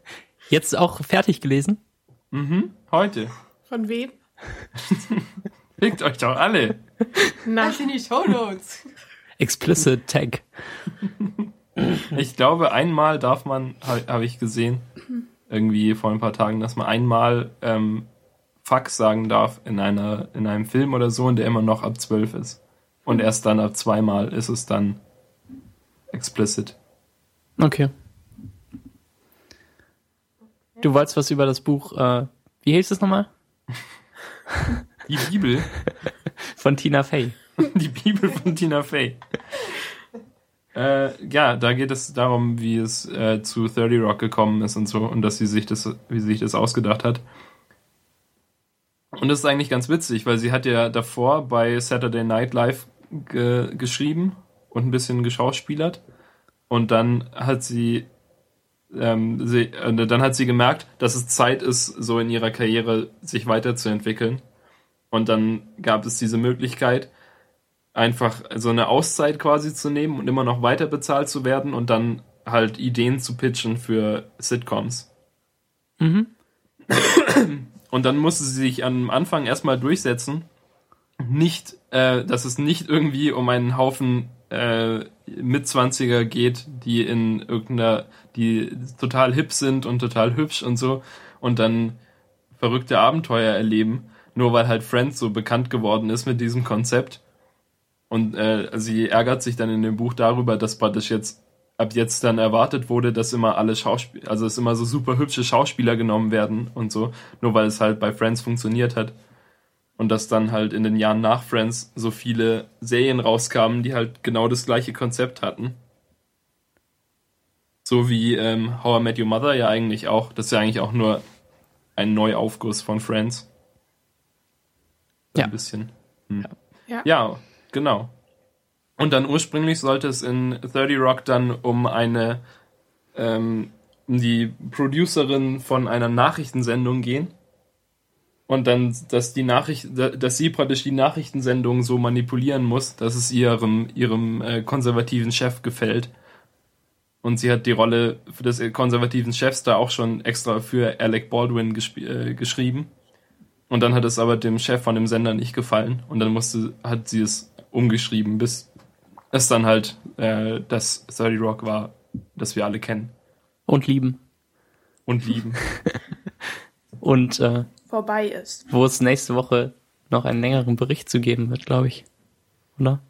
Jetzt auch fertig gelesen? Mhm, heute. Von wem? Fickt euch doch alle. Na, Das sind die Shownotes. Explicit Tag. Ich glaube, einmal darf man, habe hab ich gesehen, irgendwie vor ein paar Tagen, dass man einmal ähm, Fuck sagen darf in einer in einem Film oder so und der immer noch ab 12 ist. Und erst dann ab zweimal ist es dann explicit. Okay. Du wolltest was über das Buch, äh, wie hieß es nochmal? Die Bibel, Von Tina Fey. die Bibel von Tina Fey. Äh, ja, da geht es darum, wie es äh, zu 30 Rock gekommen ist und so und dass sie sich das, wie sie sich das ausgedacht hat. Und das ist eigentlich ganz witzig, weil sie hat ja davor bei Saturday Night Live ge geschrieben und ein bisschen geschauspielert. Und dann hat sie, ähm, sie äh, dann hat sie gemerkt, dass es Zeit ist, so in ihrer Karriere sich weiterzuentwickeln. Und dann gab es diese Möglichkeit, einfach so eine Auszeit quasi zu nehmen und immer noch weiter bezahlt zu werden und dann halt Ideen zu pitchen für Sitcoms. Mhm. Und dann musste sie sich am Anfang erstmal durchsetzen, nicht, äh, dass es nicht irgendwie um einen Haufen äh, Mitzwanziger geht, die in irgendeiner, die total hip sind und total hübsch und so und dann verrückte Abenteuer erleben, nur weil halt Friends so bekannt geworden ist mit diesem Konzept. Und äh, sie ärgert sich dann in dem Buch darüber, dass praktisch jetzt ab jetzt dann erwartet wurde, dass immer alle Schauspieler, also es immer so super hübsche Schauspieler genommen werden und so, nur weil es halt bei Friends funktioniert hat. Und dass dann halt in den Jahren nach Friends so viele Serien rauskamen, die halt genau das gleiche Konzept hatten. So wie ähm, How I Met Your Mother ja eigentlich auch. Das ist ja eigentlich auch nur ein Neuaufguss von Friends. Ja. Ein bisschen. Hm. Ja. Ja, genau. Und dann ursprünglich sollte es in 30 Rock dann um eine, ähm, um die Producerin von einer Nachrichtensendung gehen. Und dann, dass die Nachricht, dass sie praktisch die Nachrichtensendung so manipulieren muss, dass es ihrem, ihrem äh, konservativen Chef gefällt. Und sie hat die Rolle des konservativen Chefs da auch schon extra für Alec Baldwin äh, geschrieben. Und dann hat es aber dem Chef von dem Sender nicht gefallen. Und dann musste, hat sie es umgeschrieben, bis es dann halt äh, das 30 Rock war, das wir alle kennen Und lieben. und lieben. Und äh, Vorbei ist. wo es nächste Woche noch einen längeren Bericht zu geben wird, glaube ich. Oder?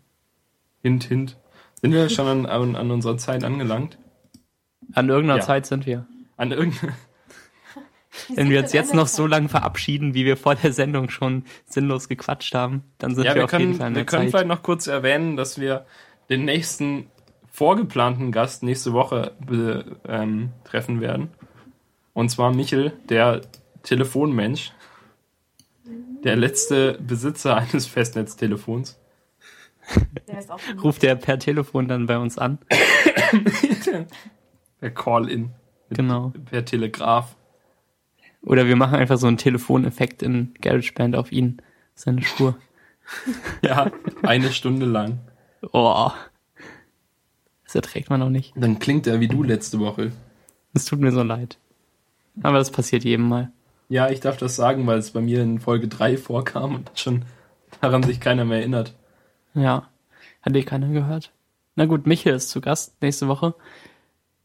hint, hint. Sind wir schon an, an, an unserer Zeit angelangt? An irgendeiner Ja. Zeit sind wir. An irgendeiner. Wenn wir uns jetzt noch so lange verabschieden, wie wir vor der Sendung schon sinnlos gequatscht haben, dann sind Ja, wir, wir auf jeden können, Fall in wir der können Zeit. vielleicht noch kurz erwähnen, dass wir den nächsten vorgeplanten Gast nächste Woche ähm, treffen werden. Und zwar Michel, der Telefonmensch. Der letzte Besitzer eines Festnetztelefons. Der Ruft er per Telefon dann bei uns an. Per Call-In. Genau. Per Telegraph. Oder wir machen einfach so einen Telefoneffekt in GarageBand auf ihn, seine Spur. Ja, eine Stunde lang. Oh. Das erträgt man auch nicht. Dann klingt er wie du letzte Woche. Es tut mir so leid. Aber das passiert jedem Mal. Ja, ich darf das sagen, weil es bei mir in Folge 3 vorkam und schon daran sich keiner mehr erinnert. Ja. Hat eh keiner gehört. Na gut, Michael ist zu Gast nächste Woche.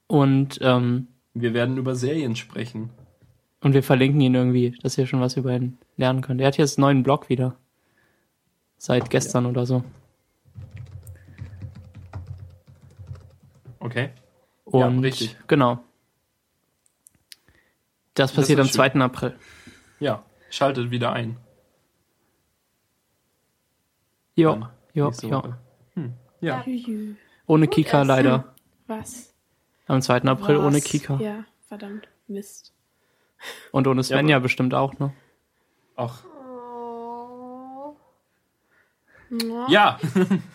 Und, ähm, Wir werden über Serien sprechen. Und wir verlinken ihn irgendwie, dass ihr schon was über ihn lernen könnt. Er hat jetzt einen neuen Blog wieder. Seit gestern oder so. Okay. Und Ja, richtig. genau. Das passiert ist am schön. 2. April. Ja, schaltet wieder ein. Jo, Dann jo, jo. Hm. Ja. Ohne Gut, Kika leider. Was? Am 2. April Was? ohne Kika. Ja, verdammt. Mist. Und ohne Svenja aber- bestimmt auch, ne? Ach. Oh, Ja.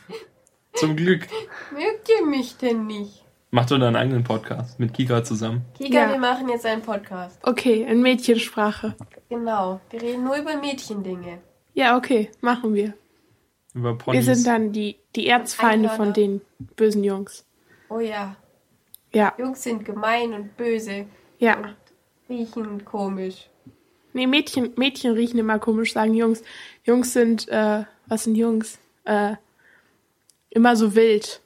Zum Glück. mögt ihr mich denn nicht? Mach doch deinen eigenen Podcast mit Kika zusammen. Kika, Ja. wir machen jetzt einen Podcast. Okay, in Mädchensprache. Genau. Wir reden nur über Mädchendinge. Ja, okay, machen wir. Über Wir Ponys. sind dann die, die Erzfeinde von den bösen Jungs. Oh ja. Ja, Jungs sind gemein und böse ja. und riechen komisch. Nee, Mädchen, Mädchen riechen immer komisch, sagen Jungs. Jungs sind, äh, was sind Jungs? Äh, immer so wild.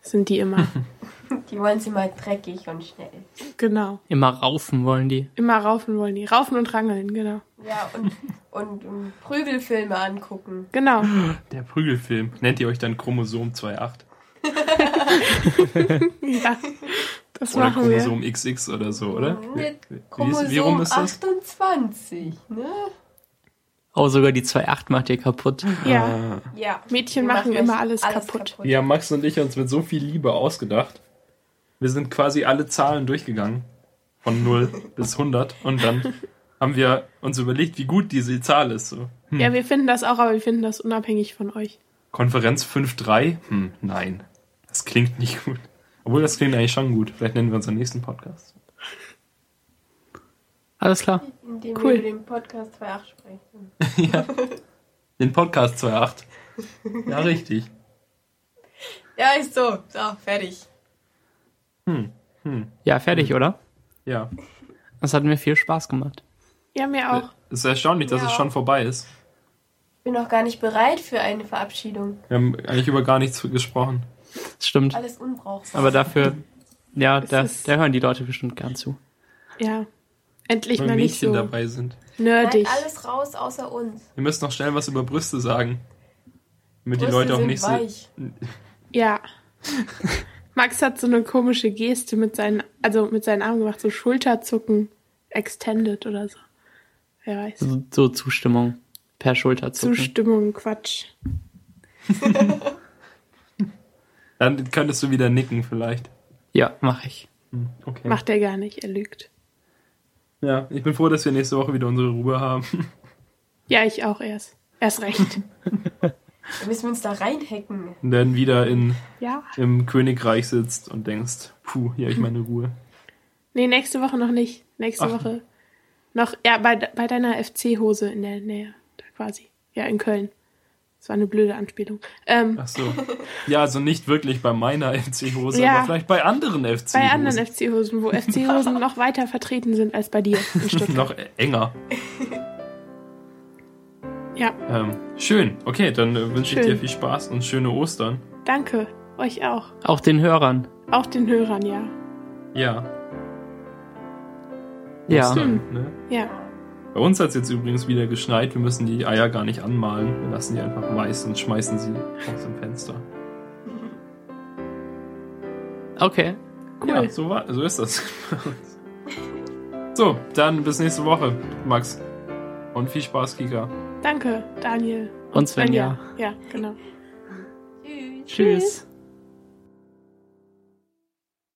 Sind die immer. Die wollen sie mal dreckig und schnell. genau. Immer raufen wollen die. Immer raufen wollen die. Raufen und rangeln, genau. Ja, und, und, und Prügelfilme angucken. Genau. Der Prügelfilm. Nennt ihr euch dann Chromosom 2.8? ja. Das Oder machen wir. Chromosom XX oder so, oder? Mit Wie, wie, Chromosom wie rum ist das? 28, ne? Oh, sogar die 2.8 macht ihr kaputt. Ja. Ah. Ja. Mädchen machen euch immer alles kaputt. Ja, Max und ich uns mit so viel Liebe ausgedacht. Wir sind quasi alle Zahlen durchgegangen. Von 0 bis 100. Und dann haben wir uns überlegt, wie gut diese Zahl ist. So. Hm. Ja, wir finden das auch, aber wir finden das unabhängig von euch. Konferenz 5.3? Hm, nein. Das klingt nicht gut. Obwohl, das klingt eigentlich schon gut. Vielleicht nennen wir unseren nächsten Podcast. Alles klar. Indem Cool. wir über den Podcast 2.8 sprechen. Den Podcast 2.8. Ja, richtig. Ja, ist so. So, fertig. Hm, hm, Ja, fertig, oder? ja. Das hat mir viel Spaß gemacht. Ja, mir auch. Es ist erstaunlich, dass Ja. es schon vorbei ist. Ich bin noch gar nicht bereit für eine Verabschiedung. Wir haben eigentlich über gar nichts gesprochen. Das stimmt. Alles unbrauchbar. Aber dafür, ja, da, da hören die Leute bestimmt gern zu. Ja. Endlich Weil mal nicht Mädchen so dabei sind. nerdig. Nein, alles raus außer uns. Wir müssen noch schnell was über Brüste sagen. Damit die Brüste Leute auch sind nicht so. weich. Ja. Max hat so eine komische Geste mit seinen, also mit seinen Armen gemacht, so Schulterzucken, extended oder so. Wer weiß. So, so Zustimmung per Schulterzucken. Zustimmung, Quatsch. Dann könntest du wieder nicken, vielleicht. Ja, mache ich. Hm, Okay. Macht er gar nicht, er lügt. Ja, ich bin froh, dass wir nächste Woche wieder unsere Ruhe haben. Ja, ich auch erst. Erst recht. Da müssen wir uns da reinhacken. Und dann wieder in, Ja. im Königreich sitzt und denkst, puh, hier habe ich meine Ruhe. Nee, nächste Woche noch nicht. Nächste Ach. Woche noch, ja, bei, bei deiner FC-Hose in der Nähe, da quasi. Ja, in Köln. Das war eine blöde Anspielung. Ähm, Ach so. Ja, also nicht wirklich bei meiner FC-Hose, Ja. aber vielleicht bei anderen FC-Hosen. bei anderen FC-Hosen, wo FC-Hosen noch weiter vertreten sind als bei dir in Stuttgart. Noch enger. Ja, Ähm, schön. Okay, dann äh, wünsche ich dir viel Spaß und schöne Ostern. danke. Euch auch. Auch den Hörern. Auch den Hörern, ja. Ja. Ja. Ostern, ne? Ja. Bei uns hat es jetzt übrigens wieder geschneit. Wir müssen die Eier gar nicht anmalen. Wir lassen die einfach weiß und schmeißen sie aus dem Fenster. Okay. Cool. Ja, so, war, so ist das. so, dann bis nächste Woche, Max. Und viel Spaß, Kika. Danke, Daniel. Und Svenja. Ja, genau. Tschüss. Tschüss.